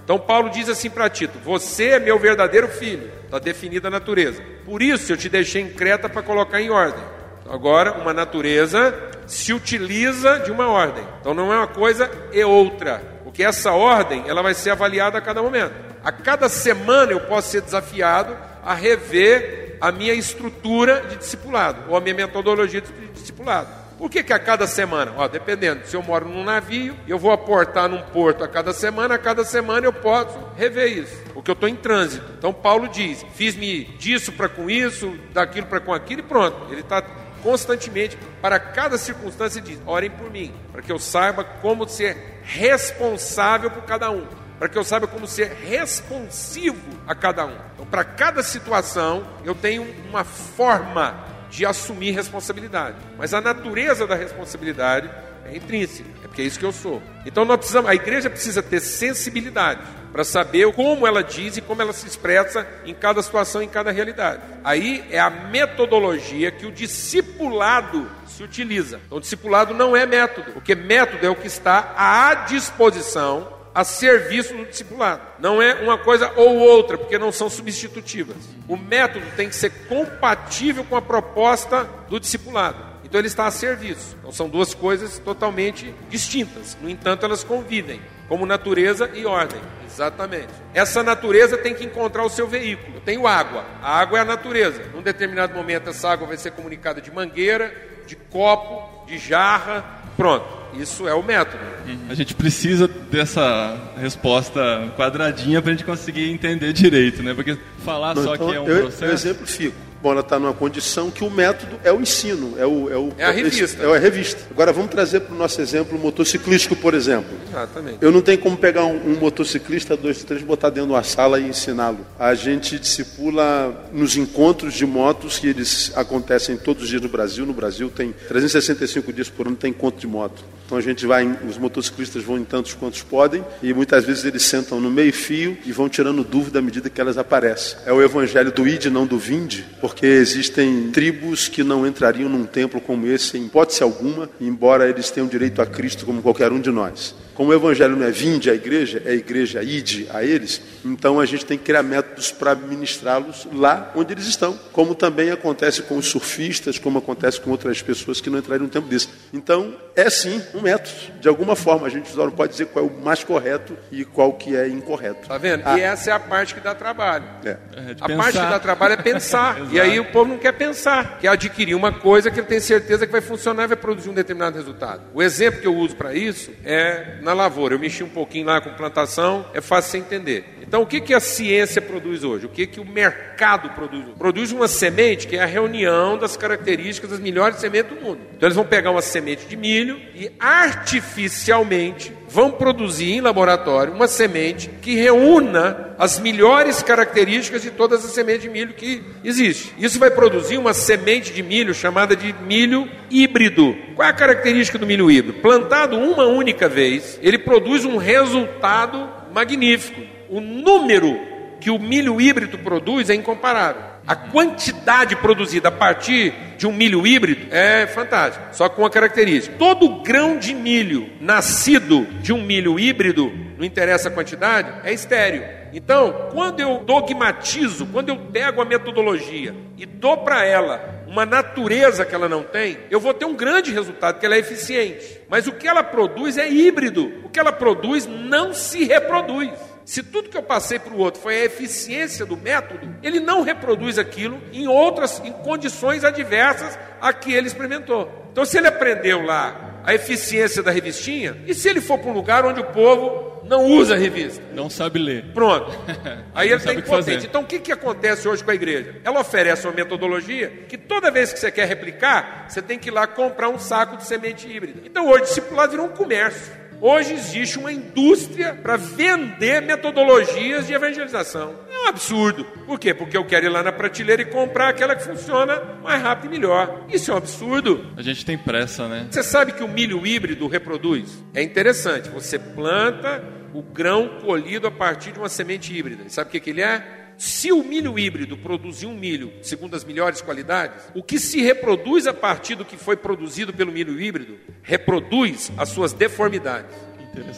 Então Paulo diz assim para Tito: Você é meu verdadeiro filho. Está definida a natureza. Por isso eu te deixei em Creta para colocar em ordem. Agora, uma natureza se utiliza de uma ordem. Então não é uma coisa e outra. Porque essa ordem ela vai ser avaliada a cada momento. A cada semana eu posso ser desafiado a rever a minha estrutura de discipulado, ou a minha metodologia de discipulado. Por que, que a cada semana? Ó, dependendo, se eu moro num navio, eu vou aportar num porto a cada semana, a cada semana eu posso rever isso, porque eu estou em trânsito. Então Paulo diz: fiz-me disso para com isso, daquilo para com aquilo, e pronto. Ele está constantemente, para cada circunstância, diz: orem por mim, para que eu saiba como ser responsável por cada um para que eu saiba como ser responsivo a cada um. Então, para cada situação, eu tenho uma forma de assumir responsabilidade. Mas a natureza da responsabilidade é intrínseca, é porque é isso que eu sou. Então nós precisamos, a igreja precisa ter sensibilidade para saber como ela diz e como ela se expressa em cada situação, em cada realidade. Aí é a metodologia que o discipulado se utiliza. Então, o discipulado não é método, porque método é o que está à disposição a serviço do discipulado. Não é uma coisa ou outra, porque não são substitutivas. O método tem que ser compatível com a proposta do discipulado. Então ele está a serviço. Então são duas coisas totalmente distintas. No entanto, elas convivem, como natureza e ordem. Exatamente. Essa natureza tem que encontrar o seu veículo. Eu tenho água. A água é a natureza. Num determinado momento, essa água vai ser comunicada de mangueira, de copo, de jarra. Pronto. Isso é o método. A gente precisa dessa resposta quadradinha para a gente conseguir entender direito, né? Porque falar Não, só então, que é um eu, processo. Eu exemplifico. Bom, ela está numa condição que o método é o ensino, é, o, é, o, é a revista. É a revista. Agora vamos trazer para o nosso exemplo motociclístico, por exemplo. Exatamente. Eu não tenho como pegar um, um motociclista, dois, três, botar dentro de uma sala e ensiná-lo. A gente discipula nos encontros de motos que eles acontecem todos os dias no Brasil. No Brasil tem 365 dias por ano tem encontro de moto. Então a gente vai, os motociclistas vão em tantos quantos podem e muitas vezes eles sentam no meio fio e vão tirando dúvida à medida que elas aparecem. É o evangelho do id, não do vinde, porque existem tribos que não entrariam num templo como esse em hipótese alguma, embora eles tenham direito a Cristo como qualquer um de nós. Como o evangelho não é vinde à igreja, é a igreja ide a eles, então a gente tem que criar métodos para ministrá-los lá onde eles estão. Como também acontece com os surfistas, como acontece com outras pessoas que não entrariam no tempo desse. Então, é sim um método. De alguma forma, a gente só não pode dizer qual é o mais correto e qual que é incorreto. Tá vendo? Ah. E essa é a parte que dá trabalho. É. É a parte que dá trabalho é pensar. e aí o povo não quer pensar, quer adquirir uma coisa que ele tem certeza que vai funcionar e vai produzir um determinado resultado. O exemplo que eu uso para isso é na na lavoura. Eu mexi um pouquinho lá com plantação, é fácil você entender. Então, o que, que a ciência produz hoje? O que, que o mercado produz hoje? Produz uma semente que é a reunião das características das melhores sementes do mundo. Então, eles vão pegar uma semente de milho e artificialmente vão produzir em laboratório uma semente que reúna as melhores características de todas as sementes de milho que existe. Isso vai produzir uma semente de milho chamada de milho híbrido. Qual é a característica do milho híbrido? Plantado uma única vez, ele produz um resultado magnífico. O número que o milho híbrido produz é incomparável. A quantidade produzida a partir de um milho híbrido é fantástica, só com uma característica: todo grão de milho nascido de um milho híbrido, não interessa a quantidade, é estéreo. Então, quando eu dogmatizo, quando eu pego a metodologia e dou para ela uma natureza que ela não tem, eu vou ter um grande resultado, que ela é eficiente. Mas o que ela produz é híbrido. O que ela produz não se reproduz. Se tudo que eu passei para o outro foi a eficiência do método, ele não reproduz aquilo em outras, em condições adversas a que ele experimentou. Então, se ele aprendeu lá a eficiência da revistinha, e se ele for para um lugar onde o povo não usa a revista? Não sabe ler. Pronto. Aí ele está impotente. Então, o que, que acontece hoje com a igreja? Ela oferece uma metodologia que toda vez que você quer replicar, você tem que ir lá comprar um saco de semente híbrida. Então, hoje, discipulado virou um comércio. Hoje existe uma indústria para vender metodologias de evangelização. É um absurdo. Por quê? Porque eu quero ir lá na prateleira e comprar aquela que funciona mais rápido e melhor. Isso é um absurdo. A gente tem pressa, né? Você sabe que o milho híbrido reproduz? É interessante. Você planta o grão colhido a partir de uma semente híbrida. sabe o que, que ele é? Se o milho híbrido produzir um milho segundo as melhores qualidades, o que se reproduz a partir do que foi produzido pelo milho híbrido, reproduz as suas deformidades.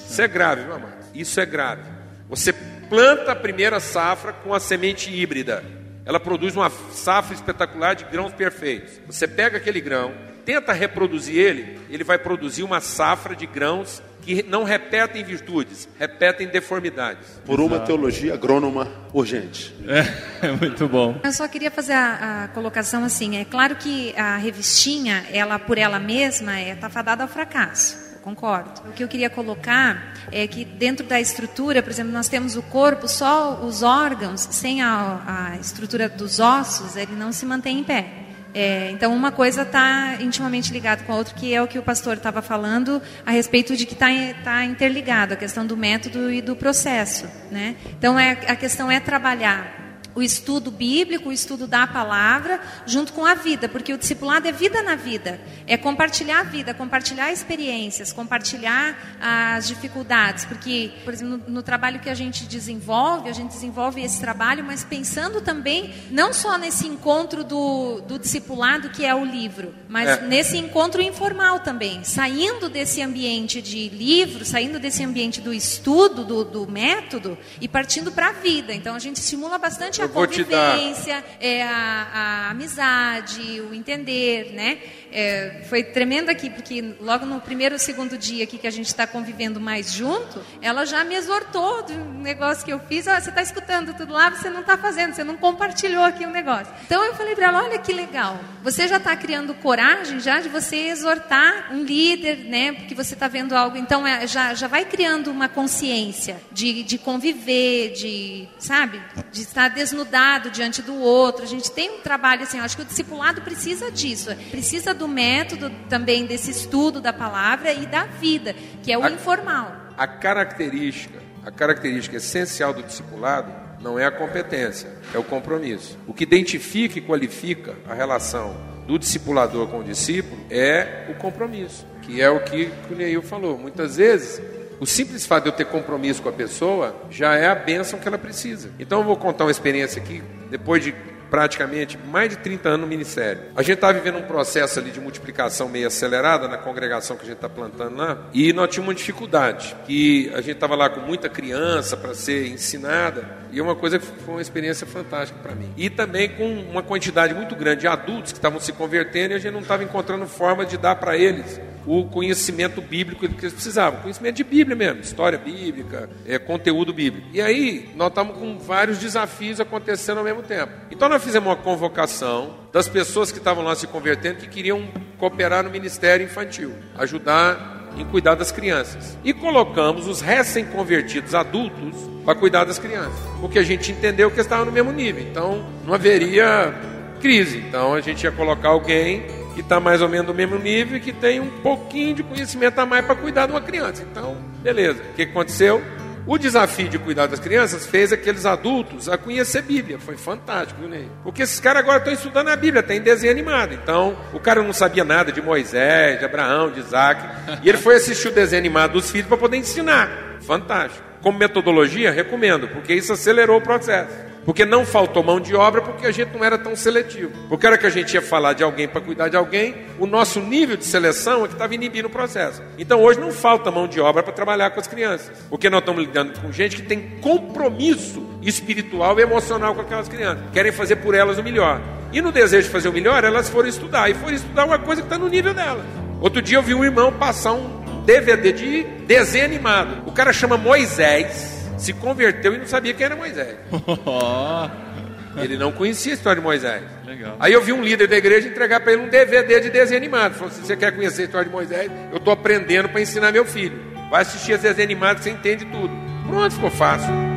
Isso é grave, meu amado. Isso é grave. Você planta a primeira safra com a semente híbrida. Ela produz uma safra espetacular de grãos perfeitos. Você pega aquele grão, tenta reproduzir ele, ele vai produzir uma safra de grãos que não repetem virtudes, repetem deformidades. Por uma Exato. teologia agrônoma urgente. É, é, muito bom. Eu só queria fazer a, a, colocação assim, é claro que a revistinha, ela por ela mesma, é tá fadada ao fracasso. Eu concordo. O que eu queria colocar é que dentro da estrutura, por exemplo, nós temos o corpo, só os órgãos, sem a, a estrutura dos ossos, ele não se mantém em pé. É, então, uma coisa está intimamente ligada com a outra, que é o que o pastor estava falando a respeito de que está tá interligado, a questão do método e do processo. Né? Então, é, a questão é trabalhar o estudo bíblico, o estudo da palavra, junto com a vida, porque o discipulado é vida na vida, é compartilhar a vida, compartilhar experiências, compartilhar as dificuldades, porque, por exemplo, no, no, trabalho que a gente desenvolve, a gente desenvolve esse trabalho, mas pensando também não só nesse encontro do, do discipulado que é o livro, mas é. nesse encontro informal também, saindo desse ambiente de livro, saindo desse ambiente do estudo, do, do método e partindo para a vida. Então a gente estimula bastante a convivência, é, a, a, amizade, o entender, né? É, foi tremendo aqui, porque logo no primeiro ou segundo dia aqui que a gente está convivendo mais junto, ela já me exortou do negócio que eu fiz. Ah, você está escutando tudo lá, você não está fazendo, você não compartilhou aqui o negócio. Então eu falei para ela, olha que legal, você já está criando coragem já de você exortar um líder, né? Porque você está vendo algo, então é, já, já vai criando uma consciência de, de conviver, de, sabe, de estar desnudado diante do outro. A gente tem um trabalho assim, eu acho que o discipulado precisa disso, precisa do do método também desse estudo da palavra e da vida, que é o a, informal. A característica, a característica essencial do discipulado não é a competência, é o compromisso. O que identifica e qualifica a relação do discipulador com o discípulo é o compromisso, que é o que o Neil falou. Muitas vezes o simples fato de eu ter compromisso com a pessoa já é a bênção que ela precisa. Então eu vou contar uma experiência aqui, depois de praticamente mais de 30 anos no ministério. A gente está vivendo um processo ali de multiplicação meio acelerada na congregação que a gente está plantando lá, e nós tínhamos uma dificuldade, que a gente estava lá com muita criança para ser ensinada, e é uma coisa que foi uma experiência fantástica para mim. E também com uma quantidade muito grande de adultos que estavam se convertendo e a gente não estava encontrando forma de dar para eles o conhecimento bíblico que eles precisavam, conhecimento de Bíblia mesmo, história bíblica, é, conteúdo bíblico. E aí nós estamos com vários desafios acontecendo ao mesmo tempo. Então nós fizemos uma convocação das pessoas que estavam lá se convertendo que queriam cooperar no ministério infantil, ajudar em cuidar das crianças. E colocamos os recém-convertidos adultos para cuidar das crianças. Porque a gente entendeu que estavam no mesmo nível. Então não haveria crise. Então a gente ia colocar alguém que está mais ou menos no mesmo nível e que tem um pouquinho de conhecimento a mais para cuidar de uma criança. Então, beleza. O que aconteceu? O desafio de cuidar das crianças fez aqueles adultos a conhecer Bíblia. Foi fantástico, viu, Ney? Porque esses caras agora estão estudando a Bíblia, tem desenho animado. Então, o cara não sabia nada de Moisés, de Abraão, de Isaac. E ele foi assistir o desenho animado dos filhos para poder ensinar. Fantástico. Como metodologia, recomendo, porque isso acelerou o processo. Porque não faltou mão de obra, porque a gente não era tão seletivo. Porque a hora que a gente ia falar de alguém para cuidar de alguém, o nosso nível de seleção é que estava inibindo o processo. Então hoje não falta mão de obra para trabalhar com as crianças. Porque nós estamos lidando com gente que tem compromisso espiritual e emocional com aquelas crianças. Querem fazer por elas o melhor. E no desejo de fazer o melhor, elas foram estudar. E foram estudar uma coisa que está no nível delas. Outro dia eu vi um irmão passar um DVD de desenho animado. O cara chama Moisés se converteu e não sabia quem era Moisés. Ele não conhecia a história de Moisés. Legal. Aí eu vi um líder da igreja entregar para ele um DVD de desenho animado. Falou: se você quer conhecer a história de Moisés, eu estou aprendendo para ensinar meu filho. Vai assistir as desenhos animados, você entende tudo. Pronto, ficou fácil.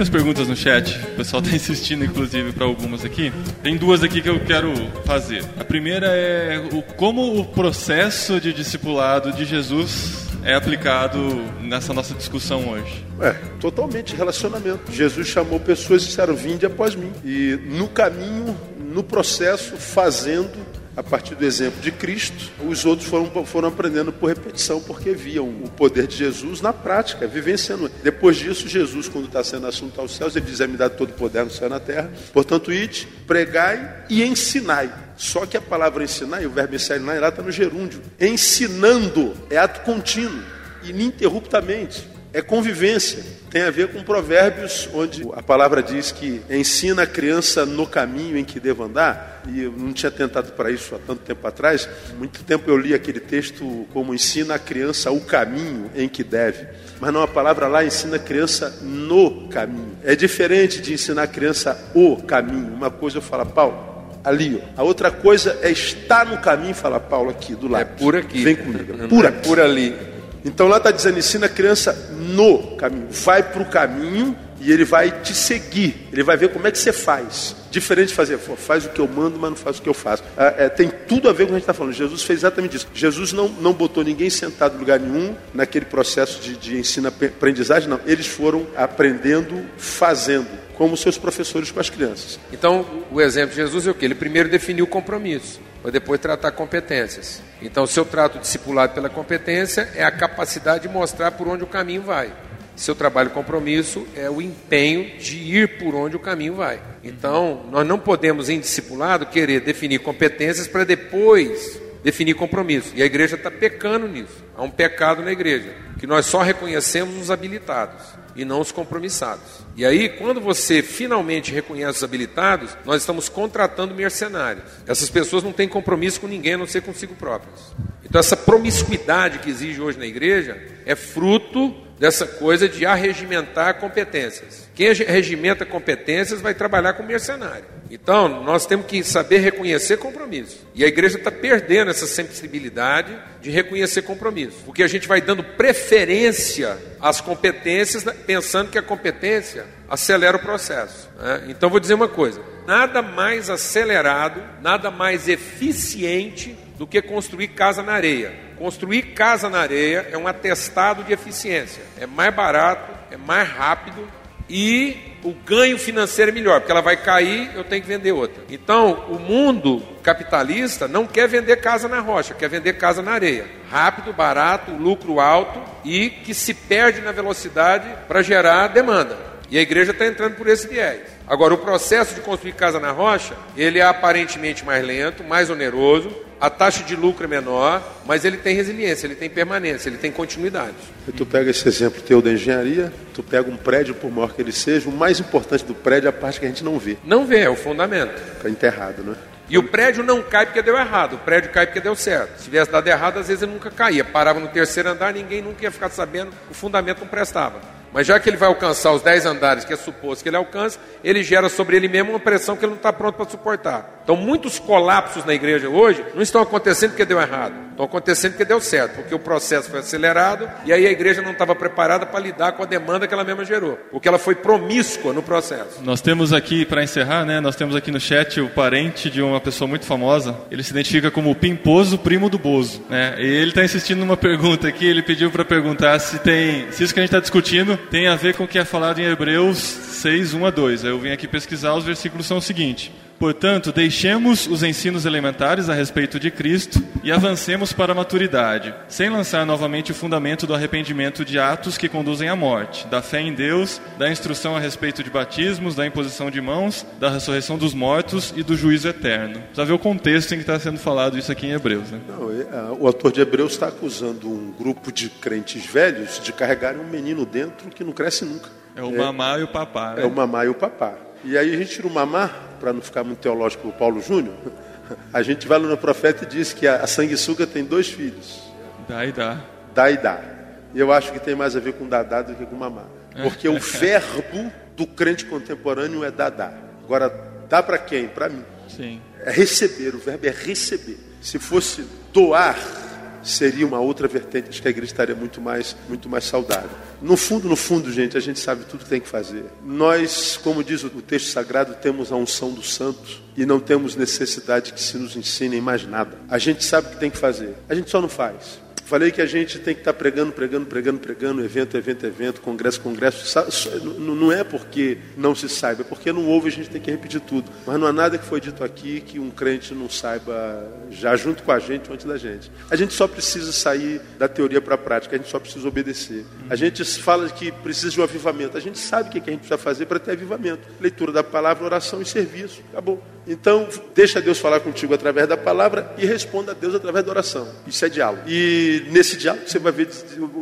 Muitas perguntas no chat. O pessoal está insistindo, inclusive, para algumas aqui. Tem duas aqui que eu quero fazer. A primeira é o, como o processo de discipulado de Jesus é aplicado nessa nossa discussão hoje? É, totalmente relacionamento. Jesus chamou pessoas e disseram: Vinde após mim. E no caminho, no processo, fazendo a partir do exemplo de Cristo, os outros foram, foram aprendendo por repetição, porque viam o poder de Jesus na prática, vivenciando. Depois disso, Jesus, quando está sendo assunto aos céus, ele diz: É-me todo o poder no céu e na terra. Portanto, ide, pregai e ensinai. Só que a palavra ensinar, e o verbo ensinar lá está no gerúndio. Ensinando é ato contínuo, ininterruptamente é convivência. Tem a ver com provérbios, onde a palavra diz que ensina a criança no caminho em que deve andar. E eu não tinha tentado para isso há tanto tempo atrás. Muito tempo eu li aquele texto como ensina a criança o caminho em que deve. Mas não, a palavra lá ensina a criança no caminho. É diferente de ensinar a criança o caminho. Uma coisa eu falo, Paulo, ali. Ó. A outra coisa é estar no caminho, fala Paulo aqui do lado. É por aqui. Vem comigo. É por, é por ali. Então lá está dizendo, ensina a criança no caminho. Vai para o caminho e ele vai te seguir. Ele vai ver como é que você faz. Diferente de fazer, faz o que eu mando, mas não faz o que eu faço. É, é, tem tudo a ver com o que a gente está falando. Jesus fez exatamente isso. Jesus não, não botou ninguém sentado em lugar nenhum naquele processo de, de ensino-aprendizagem, não. Eles foram aprendendo, fazendo, como seus professores com as crianças. Então, o exemplo de Jesus é o que? Ele primeiro definiu o compromisso para depois tratar competências. Então, se eu trato discipulado pela competência, é a capacidade de mostrar por onde o caminho vai. Seu trabalho compromisso é o empenho de ir por onde o caminho vai. Então, nós não podemos, em discipulado, querer definir competências para depois definir compromisso. E a igreja está pecando nisso. Há um pecado na igreja, que nós só reconhecemos os habilitados e não os compromissados. E aí, quando você finalmente reconhece os habilitados, nós estamos contratando mercenários. Essas pessoas não têm compromisso com ninguém, a não ser consigo próprios. Então, essa promiscuidade que exige hoje na igreja é fruto dessa coisa de arregimentar competências. Quem regimenta competências vai trabalhar com mercenário. Então, nós temos que saber reconhecer compromisso. E a igreja está perdendo essa sensibilidade de reconhecer compromisso. Porque a gente vai dando preferência às competências, né, pensando que a competência acelera o processo. Né? Então, vou dizer uma coisa: nada mais acelerado, nada mais eficiente do que construir casa na areia. Construir casa na areia é um atestado de eficiência. É mais barato, é mais rápido e o ganho financeiro é melhor, porque ela vai cair, eu tenho que vender outra. Então, o mundo capitalista não quer vender casa na rocha, quer vender casa na areia. Rápido, barato, lucro alto e que se perde na velocidade para gerar demanda. E a igreja está entrando por esse viés. Agora, o processo de construir casa na rocha, ele é aparentemente mais lento, mais oneroso, a taxa de lucro é menor, mas ele tem resiliência, ele tem permanência, ele tem continuidade. E tu pega esse exemplo teu da engenharia, tu pega um prédio, por maior que ele seja, o mais importante do prédio é a parte que a gente não vê. Não vê, é o fundamento. Está enterrado, né? E o prédio não cai porque deu errado, o prédio cai porque deu certo. Se tivesse dado errado, às vezes ele nunca caía. Parava no terceiro andar, ninguém nunca ia ficar sabendo, o fundamento não prestava. Mas já que ele vai alcançar os 10 andares que é suposto que ele alcance, ele gera sobre ele mesmo uma pressão que ele não está pronto para suportar. Então, muitos colapsos na igreja hoje não estão acontecendo porque deu errado, estão acontecendo porque deu certo, porque o processo foi acelerado e aí a igreja não estava preparada para lidar com a demanda que ela mesma gerou, porque ela foi promíscua no processo. Nós temos aqui, para encerrar, né, nós temos aqui no chat o parente de uma pessoa muito famosa, ele se identifica como Pimposo, primo do Bozo. Né? E ele está insistindo numa pergunta aqui, ele pediu para perguntar se tem, se isso que a gente está discutindo tem a ver com o que é falado em Hebreus 6, 1 a 2. Eu vim aqui pesquisar, os versículos são o seguinte. Portanto, deixemos os ensinos elementares a respeito de Cristo e avancemos para a maturidade, sem lançar novamente o fundamento do arrependimento de atos que conduzem à morte, da fé em Deus, da instrução a respeito de batismos, da imposição de mãos, da ressurreição dos mortos e do juízo eterno. Precisa ver o contexto em que está sendo falado isso aqui em Hebreus. Né? Não, é, o autor de Hebreus está acusando um grupo de crentes velhos de carregarem um menino dentro que não cresce nunca. É o mamá e o papá. Né? É o mamá e o papá. E aí a gente tira o mamá, para não ficar muito teológico o Paulo Júnior, a gente vai lá no profeta e diz que a, sanguessuga tem dois filhos. Dá e dá. Dá e dá. E eu acho que tem mais a ver com dadá do que com mamá. Porque o verbo do crente contemporâneo é dadá. Agora, dá para quem? Para mim. Sim. É receber, o verbo é receber. Se fosse doar, seria uma outra vertente, acho que a igreja estaria muito mais, muito mais saudável. No fundo, no fundo, gente, a gente sabe tudo que tem que fazer. Nós, como diz o texto sagrado, temos a unção do santo e não temos necessidade que se nos ensinem mais nada. A gente sabe o que tem que fazer, a gente só não faz. Falei que a gente tem que estar pregando, pregando, pregando, pregando, evento, evento, evento, congresso, congresso. Não é porque não se saiba, é porque não ouve, a gente tem que repetir tudo. Mas não há nada que foi dito aqui que um crente não saiba já junto com a gente ou antes da gente. A gente só precisa sair da teoria para a prática, a gente só precisa obedecer. A gente fala que precisa de um avivamento, a gente sabe o que a gente precisa fazer para ter avivamento: leitura da palavra, oração e serviço. Acabou. Então, deixa Deus falar contigo através da palavra e responda a Deus através da oração. Isso é diálogo. E nesse diálogo você vai ver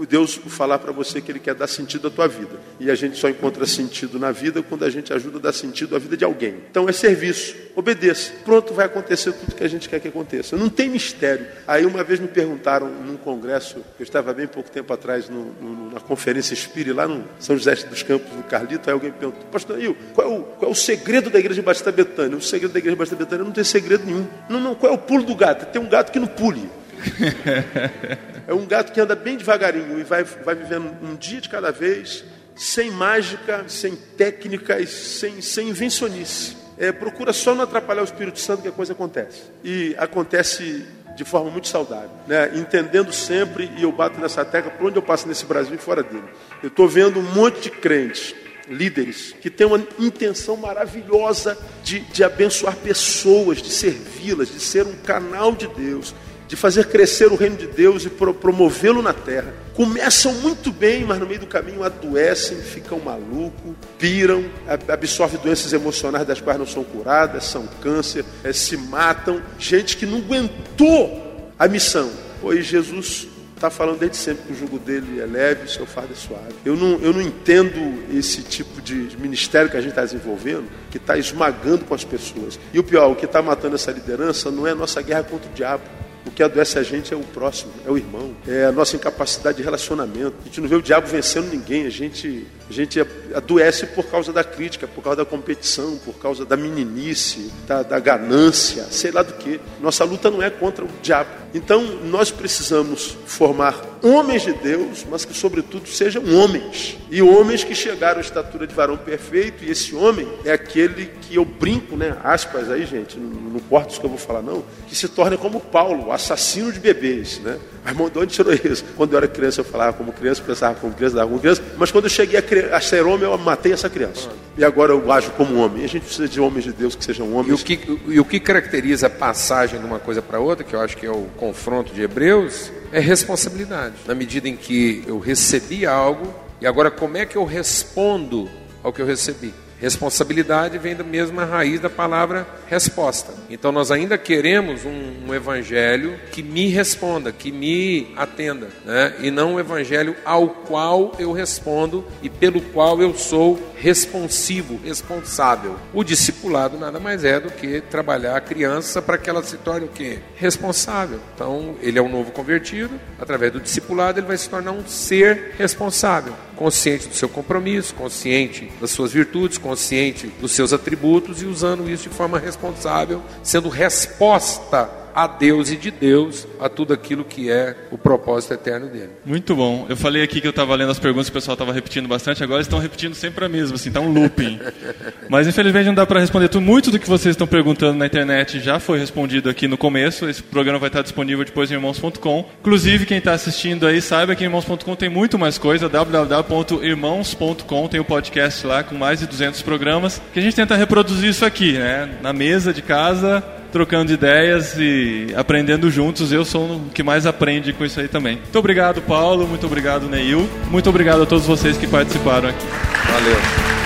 Deus falar para você que Ele quer dar sentido à tua vida. E a gente só encontra sentido na vida quando a gente ajuda a dar sentido à vida de alguém. Então é serviço. Obedeça. Pronto, vai acontecer tudo que a gente quer que aconteça. Não tem mistério. Aí uma vez me perguntaram num congresso, eu estava bem pouco tempo atrás no, no, na conferência Espírita, lá no São José dos Campos, no Carlito, aí alguém perguntou, pastor Nil, qual, é o, qual é o segredo da igreja Batista Betânia? O segredo da igreja Betânia não tem segredo nenhum. Não, não, qual é o pulo do gato? Tem um gato que não pule. é um gato que anda bem devagarinho e vai, vai vivendo um dia de cada vez, sem mágica, sem técnicas, sem, sem invencionice. É, procura só não atrapalhar o Espírito Santo que a coisa acontece. E acontece de forma muito saudável, né? entendendo sempre, e eu bato nessa tecla por onde eu passo nesse Brasil e fora dele. Eu estou vendo um monte de crentes líderes que têm uma intenção maravilhosa de, de abençoar pessoas, de servi-las, de ser um canal de Deus, de fazer crescer o reino de Deus e pro, promovê-lo na terra. Começam muito bem, mas no meio do caminho adoecem, ficam malucos, piram, absorvem doenças emocionais das quais não são curadas, são câncer, é, se matam. Gente que não aguentou a missão. Pois Jesus está falando desde sempre que o jugo dele é leve, o seu fardo é suave. Eu não, eu não entendo esse tipo de ministério que a gente está desenvolvendo, que está esmagando com as pessoas. E o pior, o que está matando essa liderança não é a nossa guerra contra o diabo. O que adoece a gente é o próximo, é o irmão, é a nossa incapacidade de relacionamento. A gente não vê o diabo vencendo ninguém, a gente, a gente adoece por causa da crítica, por causa da competição, por causa da meninice, da, da ganância, sei lá do que. Nossa luta não é contra o diabo. Então nós precisamos formar homens de Deus, mas que sobretudo sejam homens. E homens que chegaram à estatura de varão perfeito, e esse homem é aquele que eu brinco, né? Aspas aí, gente, não, não corta isso que eu vou falar, não, que se torna como Paulo, assassino de bebês, né? Mas de onde tirou isso? Quando eu era criança, eu falava como criança, pensava como criança, dava como criança, mas quando eu cheguei a, ser homem, eu matei essa criança. E agora eu ajo como homem. E a gente precisa de homens de Deus que sejam homens. E o que, e o que caracteriza a passagem de uma coisa para outra, que eu acho que é o confronto de Hebreus, é responsabilidade. Na medida em que eu recebi algo, e agora como é que eu respondo ao que eu recebi? Responsabilidade vem da mesma raiz da palavra resposta. Então nós ainda queremos um, um evangelho que me responda, que me atenda, né? e não um evangelho ao qual eu respondo e pelo qual eu sou responsivo, responsável. O discipulado nada mais é do que trabalhar a criança para que ela se torne o quê? Responsável. Então, ele é um novo convertido, através do discipulado ele vai se tornar um ser responsável, consciente do seu compromisso, consciente das suas virtudes, consciente dos seus atributos e usando isso de forma responsável, sendo resposta a Deus e de Deus a tudo aquilo que é o propósito eterno dele. Muito bom. Eu falei aqui que eu estava lendo as perguntas, o pessoal estava repetindo bastante, agora estão repetindo sempre a mesma, assim, tá um looping. Mas infelizmente não dá para responder tudo. Muito do que vocês estão perguntando na internet já foi respondido aqui no começo. Esse programa vai estar disponível depois em irmãos.com. Inclusive, quem está assistindo aí, saiba que em irmãos.com tem muito mais coisa. www.irmãos.com tem o um podcast lá com mais de 200 programas. Que a gente tenta reproduzir isso aqui, né? Na mesa de casa, trocando ideias e aprendendo juntos. Eu sou o que mais aprende com isso aí também. Muito obrigado, Paulo. Muito obrigado, Neil. Muito obrigado a todos vocês que participaram aqui. Valeu.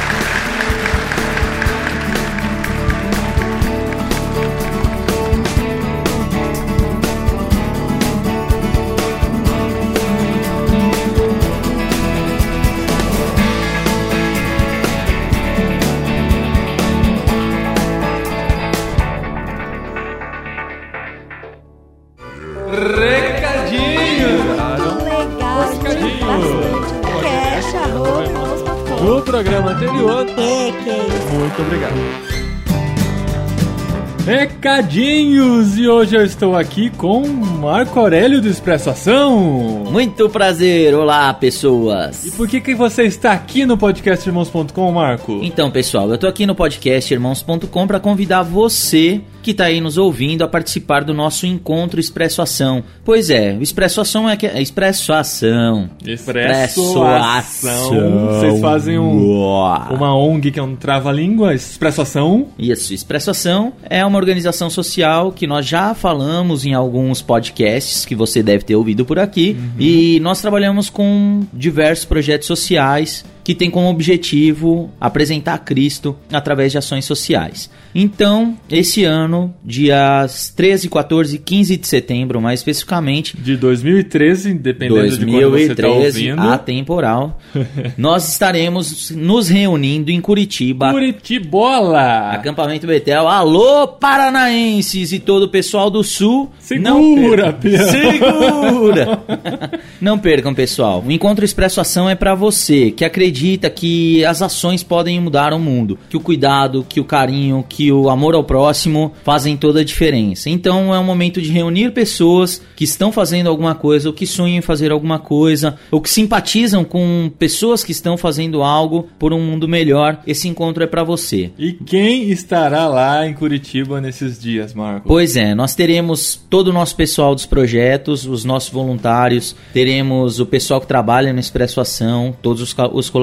E hoje eu estou aqui com Marco Aurélio do Expresso Ação. Muito prazer, olá pessoas! E por que, que você está aqui no podcast Irmãos.com, Marco? Então, pessoal, eu estou aqui no podcast Irmãos.com para convidar você que está aí nos ouvindo a participar do nosso encontro Expresso Ação. Pois é, o Expresso Ação é que é Expresso Ação. Expresso, Ação. Vocês fazem um, uma ONG que é um trava-língua, Expresso Ação. Isso, Expresso Ação é uma organização social que nós já falamos em alguns podcasts que você deve ter ouvido por aqui. Uhum. E nós trabalhamos com diversos projetos sociais que tem como objetivo apresentar Cristo através de ações sociais. Então, esse ano, dias 13, 14 e 15 de setembro, mais especificamente. De 2013, dependendo 2013, de quando você está ouvindo. atemporal. nós estaremos nos reunindo em Curitiba. Curitibola! Acampamento Betel. Alô, paranaenses e todo o pessoal do Sul. Segura, Pia. Segura! Não percam, pessoal. O Encontro Expresso Ação é para você que acredita acredita que as ações podem mudar o mundo, que o cuidado, que o carinho, que o amor ao próximo fazem toda a diferença. Então é um momento de reunir pessoas que estão fazendo alguma coisa, ou que sonham em fazer alguma coisa, ou que simpatizam com pessoas que estão fazendo algo por um mundo melhor. Esse encontro é para você. E quem estará lá em Curitiba nesses dias, Marco? Pois é, nós teremos todo o nosso pessoal dos projetos, os nossos voluntários, teremos o pessoal que trabalha no Expresso Ação, todos os, os colaboradores.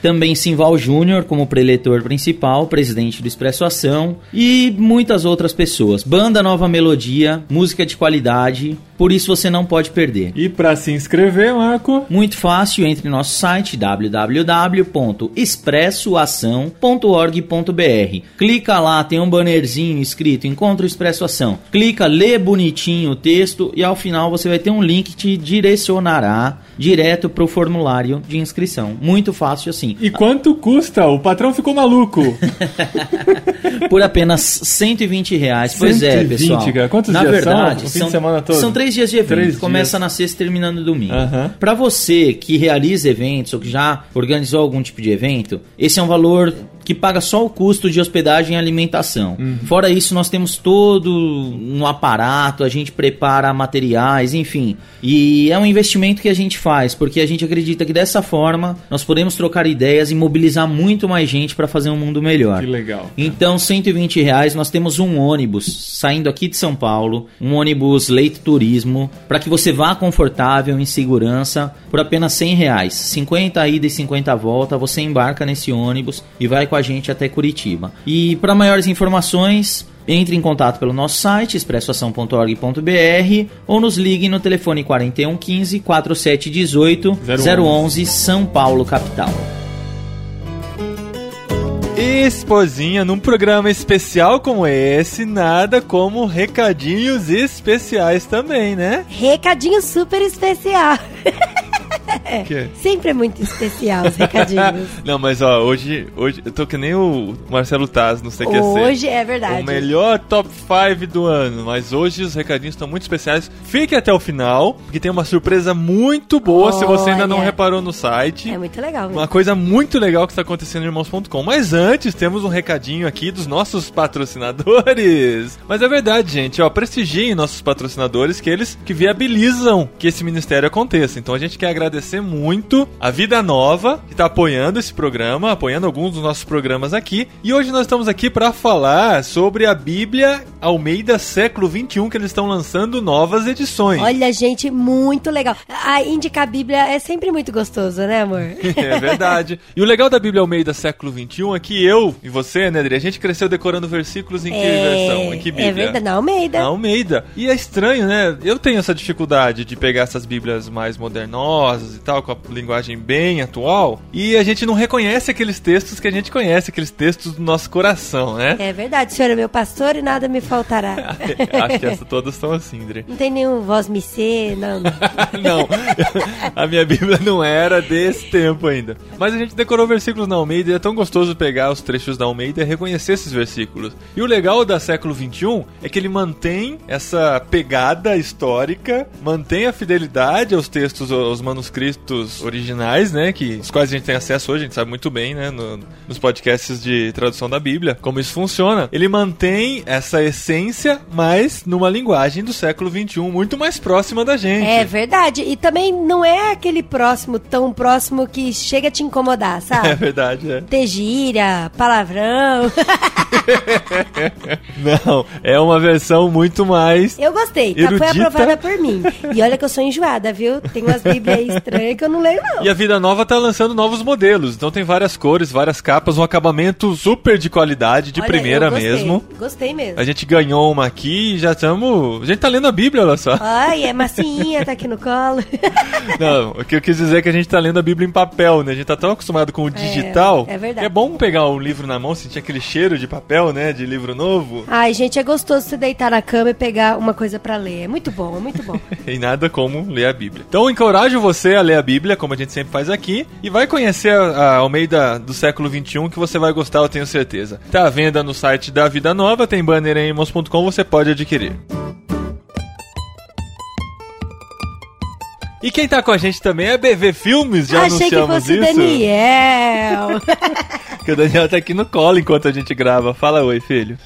Também Simval Júnior como preletor principal, presidente do Expresso Ação e muitas outras pessoas. Banda Nova Melodia, música de qualidade, por isso você não pode perder. E para se inscrever, Marco? Muito fácil, entre no nosso site www.expressoação.org.br. Clica lá, tem um bannerzinho escrito Encontro Expresso Ação. Clica, lê bonitinho o texto e ao final você vai ter um link que te direcionará direto para o formulário de inscrição. Muito fácil assim. E quanto custa? O patrão ficou maluco. Por apenas 120 reais. Pois 120, é, pessoal. Cara. Quantos Na dias verdade, são? São, são três dias de evento. Três Começa dias. na sexta terminando no domingo. Uhum. Para você que realiza eventos ou que já organizou algum tipo de evento, esse é um valor que paga só o custo de hospedagem e alimentação. Uhum. Fora isso, nós temos todo um aparato, a gente prepara materiais, enfim. E é um investimento que a gente faz, porque a gente acredita que dessa forma nós podemos trocar ideias e mobilizar muito mais gente para fazer um mundo melhor. Que legal. Então, 120 reais, nós temos um ônibus saindo aqui de São Paulo, um ônibus leite turismo, para que você vá confortável, em segurança, por apenas 100 reais. 50 ida e 50 volta, você embarca nesse ônibus e vai com a gente até Curitiba. E para maiores informações, entre em contato pelo nosso site expressoação.org.br ou nos ligue no telefone 41 15 4718 011 São Paulo capital. Esposinha, num programa especial como esse, nada como recadinhos especiais também, né? Recadinho super especial. É. Sempre é muito especial os recadinhos. Não, mas ó, hoje, hoje eu tô que nem o Marcelo Taz no CQC. Hoje é verdade. O melhor top 5 do ano. Mas hoje os recadinhos estão muito especiais. Fique até o final, porque tem uma surpresa muito boa Olha. se você ainda não reparou no site. É muito legal. Mesmo. Uma coisa muito legal que está acontecendo no irmãos.com. Mas antes, temos um recadinho aqui dos nossos patrocinadores. Mas é verdade, gente. Ó, prestigiem nossos patrocinadores, que eles que viabilizam que esse ministério aconteça. Então a gente quer agradecer muito a Vida Nova, que está apoiando esse programa, apoiando alguns dos nossos programas aqui. E hoje nós estamos aqui para falar sobre a Bíblia Almeida século 21, que eles estão lançando novas edições. Olha, gente, muito legal. A indicar a Bíblia é sempre muito gostoso, né, amor? é verdade. E o legal da Bíblia Almeida século 21 é que eu e você, né, Adri, a gente cresceu decorando versículos em que é... versão? Em que Bíblia? É verdade, na Almeida. Na Almeida. E é estranho, né? Eu tenho essa dificuldade de pegar essas Bíblias mais modernosas e tal, com a linguagem bem atual, e a gente não reconhece aqueles textos que a gente conhece, aqueles textos do nosso coração, né? É verdade, o senhor é meu pastor e nada me faltará. Acho que essa, todas são assim, Dre. Não tem nenhum voz me ser, não. não, a minha Bíblia não era desse tempo ainda. Mas a gente decorou versículos na Almeida e é tão gostoso pegar os trechos da Almeida e reconhecer esses versículos. E o legal da século 21 é que ele mantém essa pegada histórica, mantém a fidelidade aos textos, aos manuscritos textos originais, né? Que, os quais a gente tem acesso hoje, a gente sabe muito bem, né? No, nos podcasts de tradução da Bíblia, como isso funciona. Ele mantém essa essência, mas numa linguagem do século XXI, muito mais próxima da gente. É verdade. E também não é aquele próximo, tão próximo que chega a te incomodar, sabe? É verdade, é. Ter gíria, palavrão. não, é uma versão muito mais. Eu gostei, tá? foi aprovada por mim. E olha que eu sou enjoada, viu? Tem umas Bíblias estranhas que eu não leio, não. E a Vida Nova tá lançando novos modelos. Então tem várias cores, várias capas, um acabamento super de qualidade, de olha, primeira gostei, mesmo. Gostei mesmo. A gente ganhou uma aqui e já estamos. A gente tá lendo a Bíblia, olha só. Ai, é massinha, tá aqui no colo. não, o que eu quis dizer é que a gente tá lendo a Bíblia em papel, né? A gente tá tão acostumado com o é, digital. É, é verdade. É bom pegar um livro na mão, sentir aquele cheiro de papel, né? De livro novo. Ai, gente, é gostoso você deitar na cama e pegar uma coisa para ler. É muito bom, é muito bom. e nada como ler a Bíblia. Então, encorajo você a ler a Bíblia, como a gente sempre faz aqui, e vai conhecer a, Almeida do século XXI, que você vai gostar, eu tenho certeza. Tá à venda no site da Vida Nova, tem banner em irmãos.com, você pode adquirir. E quem tá com a gente também é BV Filmes, já Achei anunciamos que fosse isso. Daniel. que o Daniel tá aqui no colo enquanto a gente grava. Fala oi, filho.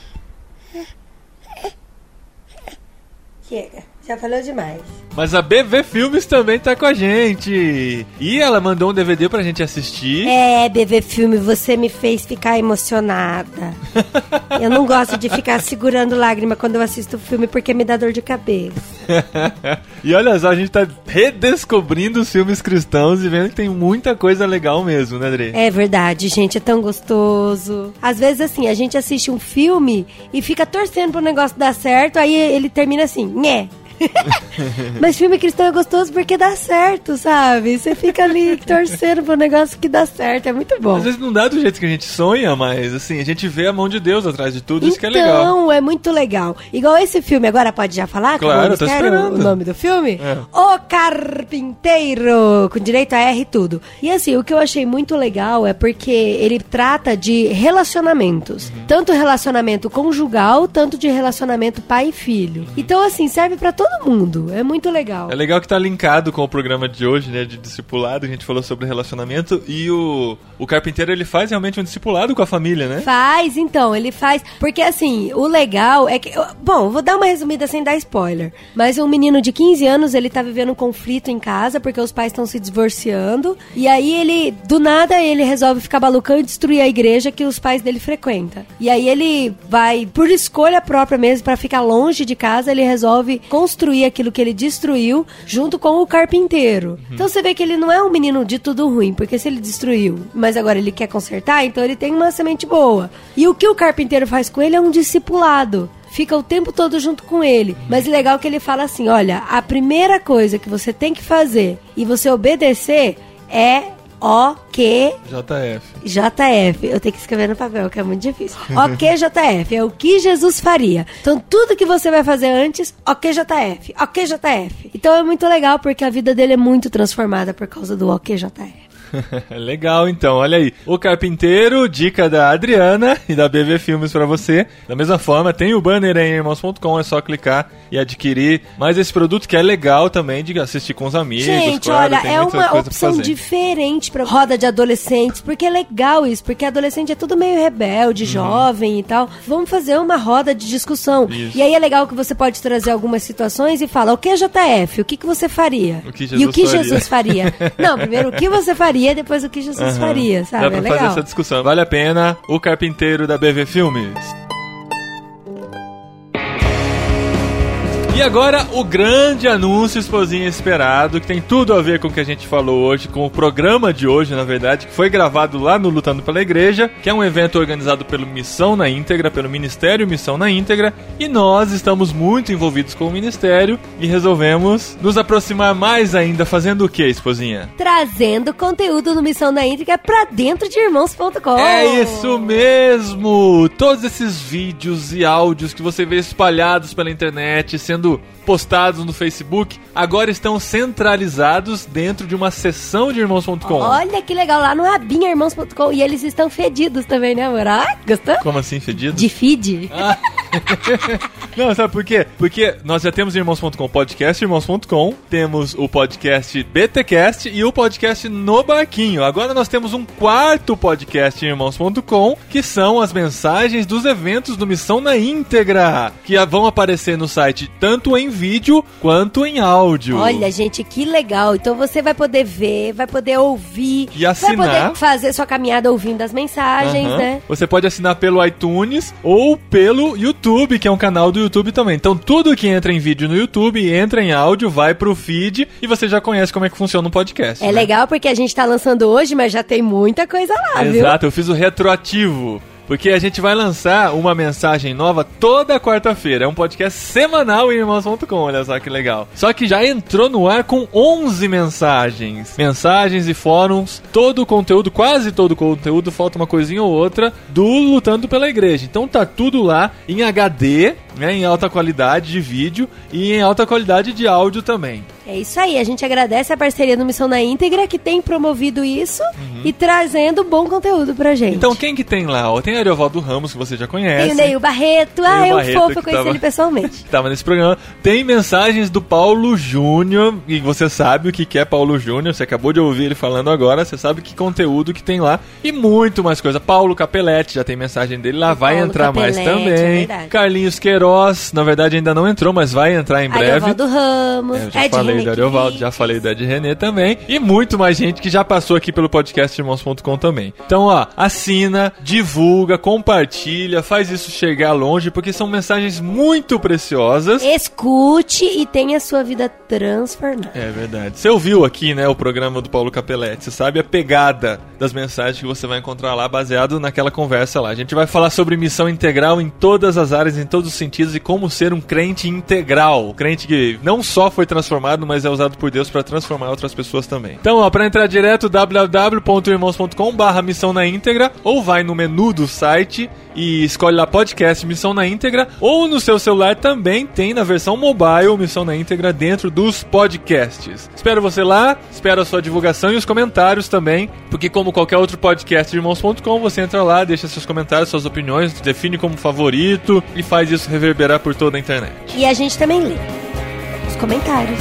Chega, já falou demais. Mas a BV Filmes também tá com a gente. E ela mandou um DVD pra gente assistir. É, BV Filme, você me fez ficar emocionada. eu não gosto de ficar segurando lágrima quando eu assisto filme porque me dá dor de cabeça. e olha só, a gente tá redescobrindo os filmes cristãos e vendo que tem muita coisa legal mesmo, né, Adri? É verdade, gente, é tão gostoso. Às vezes, assim, a gente assiste um filme e fica torcendo pro negócio dar certo, aí ele termina assim, nhé. Mas filme cristão é gostoso porque dá certo, sabe? Você fica ali torcendo pro negócio que dá certo. É muito bom. Às vezes não dá do jeito que a gente sonha, mas assim, a gente vê a mão de Deus atrás de tudo. Então, isso que é legal. Então, é muito legal. Igual esse filme, agora pode já falar? Claro, eu tô esperando. O nome do filme? É. O Carpinteiro, com direito a R e tudo. E assim, o que eu achei muito legal é porque ele trata de relacionamentos. Uhum. Tanto relacionamento conjugal, tanto de relacionamento pai e filho. Uhum. Então, assim, serve para todo todo mundo. É muito legal. É legal que tá linkado com o programa de hoje, né? De discipulado. A gente falou sobre relacionamento. E o, o carpinteiro, ele faz realmente um discipulado com a família, né? Faz, então. Ele faz. Porque, assim, o legal é que. Bom, vou dar uma resumida sem dar spoiler. Mas um menino de 15 anos, ele tá vivendo um conflito em casa porque os pais estão se divorciando. E aí ele, do nada, ele resolve ficar balucão e destruir a igreja que os pais dele frequentam. E aí ele vai, por escolha própria mesmo, para ficar longe de casa, ele resolve construir construir aquilo que ele destruiu junto com o carpinteiro. Uhum. Então você vê que ele não é um menino de tudo ruim, porque se ele destruiu, mas agora ele quer consertar, então ele tem uma semente boa. E o que o carpinteiro faz com ele é um discipulado fica o tempo todo junto com ele. Mas legal que ele fala assim: olha, a primeira coisa que você tem que fazer e você obedecer é O-Q... JF. JF. Eu tenho que escrever no papel, que é muito difícil. Ok, JF. É o que Jesus faria. Então, tudo que você vai fazer antes, ok, JF. Ok, JF. Então, é muito legal, porque a vida dele é muito transformada por causa do ok, JF. Legal, então, olha aí. O Carpinteiro, dica da Adriana e da BV Filmes para você. Da mesma forma, tem o banner aí em irmãos.com, é só clicar e adquirir. Mas esse produto que é legal também de assistir com os amigos. Gente, claro, olha, é uma opção diferente para roda de adolescentes, porque é legal isso, porque adolescente é tudo meio rebelde, uhum. jovem e tal. Vamos fazer uma roda de discussão. Isso. E aí é legal que você pode trazer algumas situações e fala, o que é JF? O que, que você faria? O que Jesus e o que faria? Jesus faria? Não, primeiro, o que você faria, depois o que Jesus uhum. faria, sabe? Dá pra é fazer legal. essa discussão. Vale a pena. O Carpinteiro da BV Filmes. E agora o grande anúncio, esposinha esperado, que tem tudo a ver com o que a gente falou hoje, com o programa de hoje, na verdade, que foi gravado lá no Lutando pela Igreja, que é um evento organizado pelo Missão na Íntegra, pelo Ministério Missão na Íntegra, e nós estamos muito envolvidos com o Ministério e resolvemos nos aproximar mais ainda, fazendo o que, esposinha? Trazendo conteúdo do Missão na Íntegra pra dentro de irmãos.com. É isso mesmo! Todos esses vídeos e áudios que você vê espalhados pela internet, sendo sendo postados no Facebook, agora estão centralizados dentro de uma seção de irmãos.com. Olha que legal, lá no Rabinha Irmãos.com. E eles estão fedidos também, né, amor? Ah, gostou? Como assim, fedidos? De feed. Ah. Não, sabe por quê? Porque nós já temos irmãos.com podcast, irmãos.com, temos o podcast BTcast e o podcast No Barquinho. Agora nós temos um quarto podcast irmãos.com, que são as mensagens dos eventos do Missão na íntegra, que vão aparecer no site tanto em vídeo quanto em áudio. Olha, gente, que legal. Então você vai poder ver, vai poder ouvir, e assinar. vai poder fazer sua caminhada ouvindo as mensagens, uhum. né? Você pode assinar pelo iTunes ou pelo YouTube, que é um canal do YouTube também. Então tudo que entra em vídeo no YouTube, entra em áudio, vai pro feed e você já conhece como é que funciona um podcast. É né? legal porque a gente tá lançando hoje, mas já tem muita coisa lá, Exato, viu? Exato, eu fiz o retroativo. Porque a gente vai lançar uma mensagem nova toda quarta-feira. É um podcast semanal em irmãos.com, olha só que legal. Só que já entrou no ar com 11 mensagens. Mensagens e fóruns, todo o conteúdo, quase todo o conteúdo, falta uma coisinha ou outra, do Lutando pela Igreja. Então tá tudo lá em HD, né, em alta qualidade de vídeo e em alta qualidade de áudio também. É isso aí, a gente agradece a parceria do Missão na Íntegra que tem promovido isso uhum. E trazendo bom conteúdo pra gente. Então quem que tem lá? Tem Ariovaldo Ramos, que você já conhece. Tem o Neil Barreto, Neil ah, eu Barreto, fofo, eu conheci tava, ele pessoalmente. tava nesse programa. Tem mensagens do Paulo Júnior, e você sabe o que é Paulo Júnior, você acabou de ouvir ele falando agora, você sabe que conteúdo que tem lá e muito mais coisa. Paulo Capelletti, já tem mensagem dele lá, vai Paulo entrar Capelletti, mais também. É Carlinhos Queiroz, na verdade ainda não entrou, mas vai entrar em breve. Ariovaldo Ramos, é, já Ed falei falei do Ariovaldo, já falei da de René também. E muito mais gente que já passou aqui pelo podcast irmãos.com também. Então, ó, assina, divulga, compartilha, faz isso chegar longe, porque são mensagens muito preciosas. Escute e tenha sua vida transformada. É verdade. Você ouviu aqui, né, o programa do Paulo Capelletti, você sabe a pegada das mensagens que você vai encontrar lá, baseado naquela conversa lá. A gente vai falar sobre missão integral em todas as áreas, em todos os sentidos e como ser um crente integral. Crente que não só foi transformado, mas é usado por Deus para transformar outras pessoas também. Então, ó, para entrar direto, www.irmãos.com barra missão na íntegra, ou vai no menu do site e escolhe lá podcast Missão na íntegra, ou no seu celular também tem na versão mobile Missão na íntegra dentro dos podcasts. Espero você lá, espero a sua divulgação e os comentários também, porque como qualquer outro podcast irmãos.com, você entra lá, deixa seus comentários, suas opiniões, define como favorito e faz isso reverberar por toda a internet. E a gente também lê os comentários.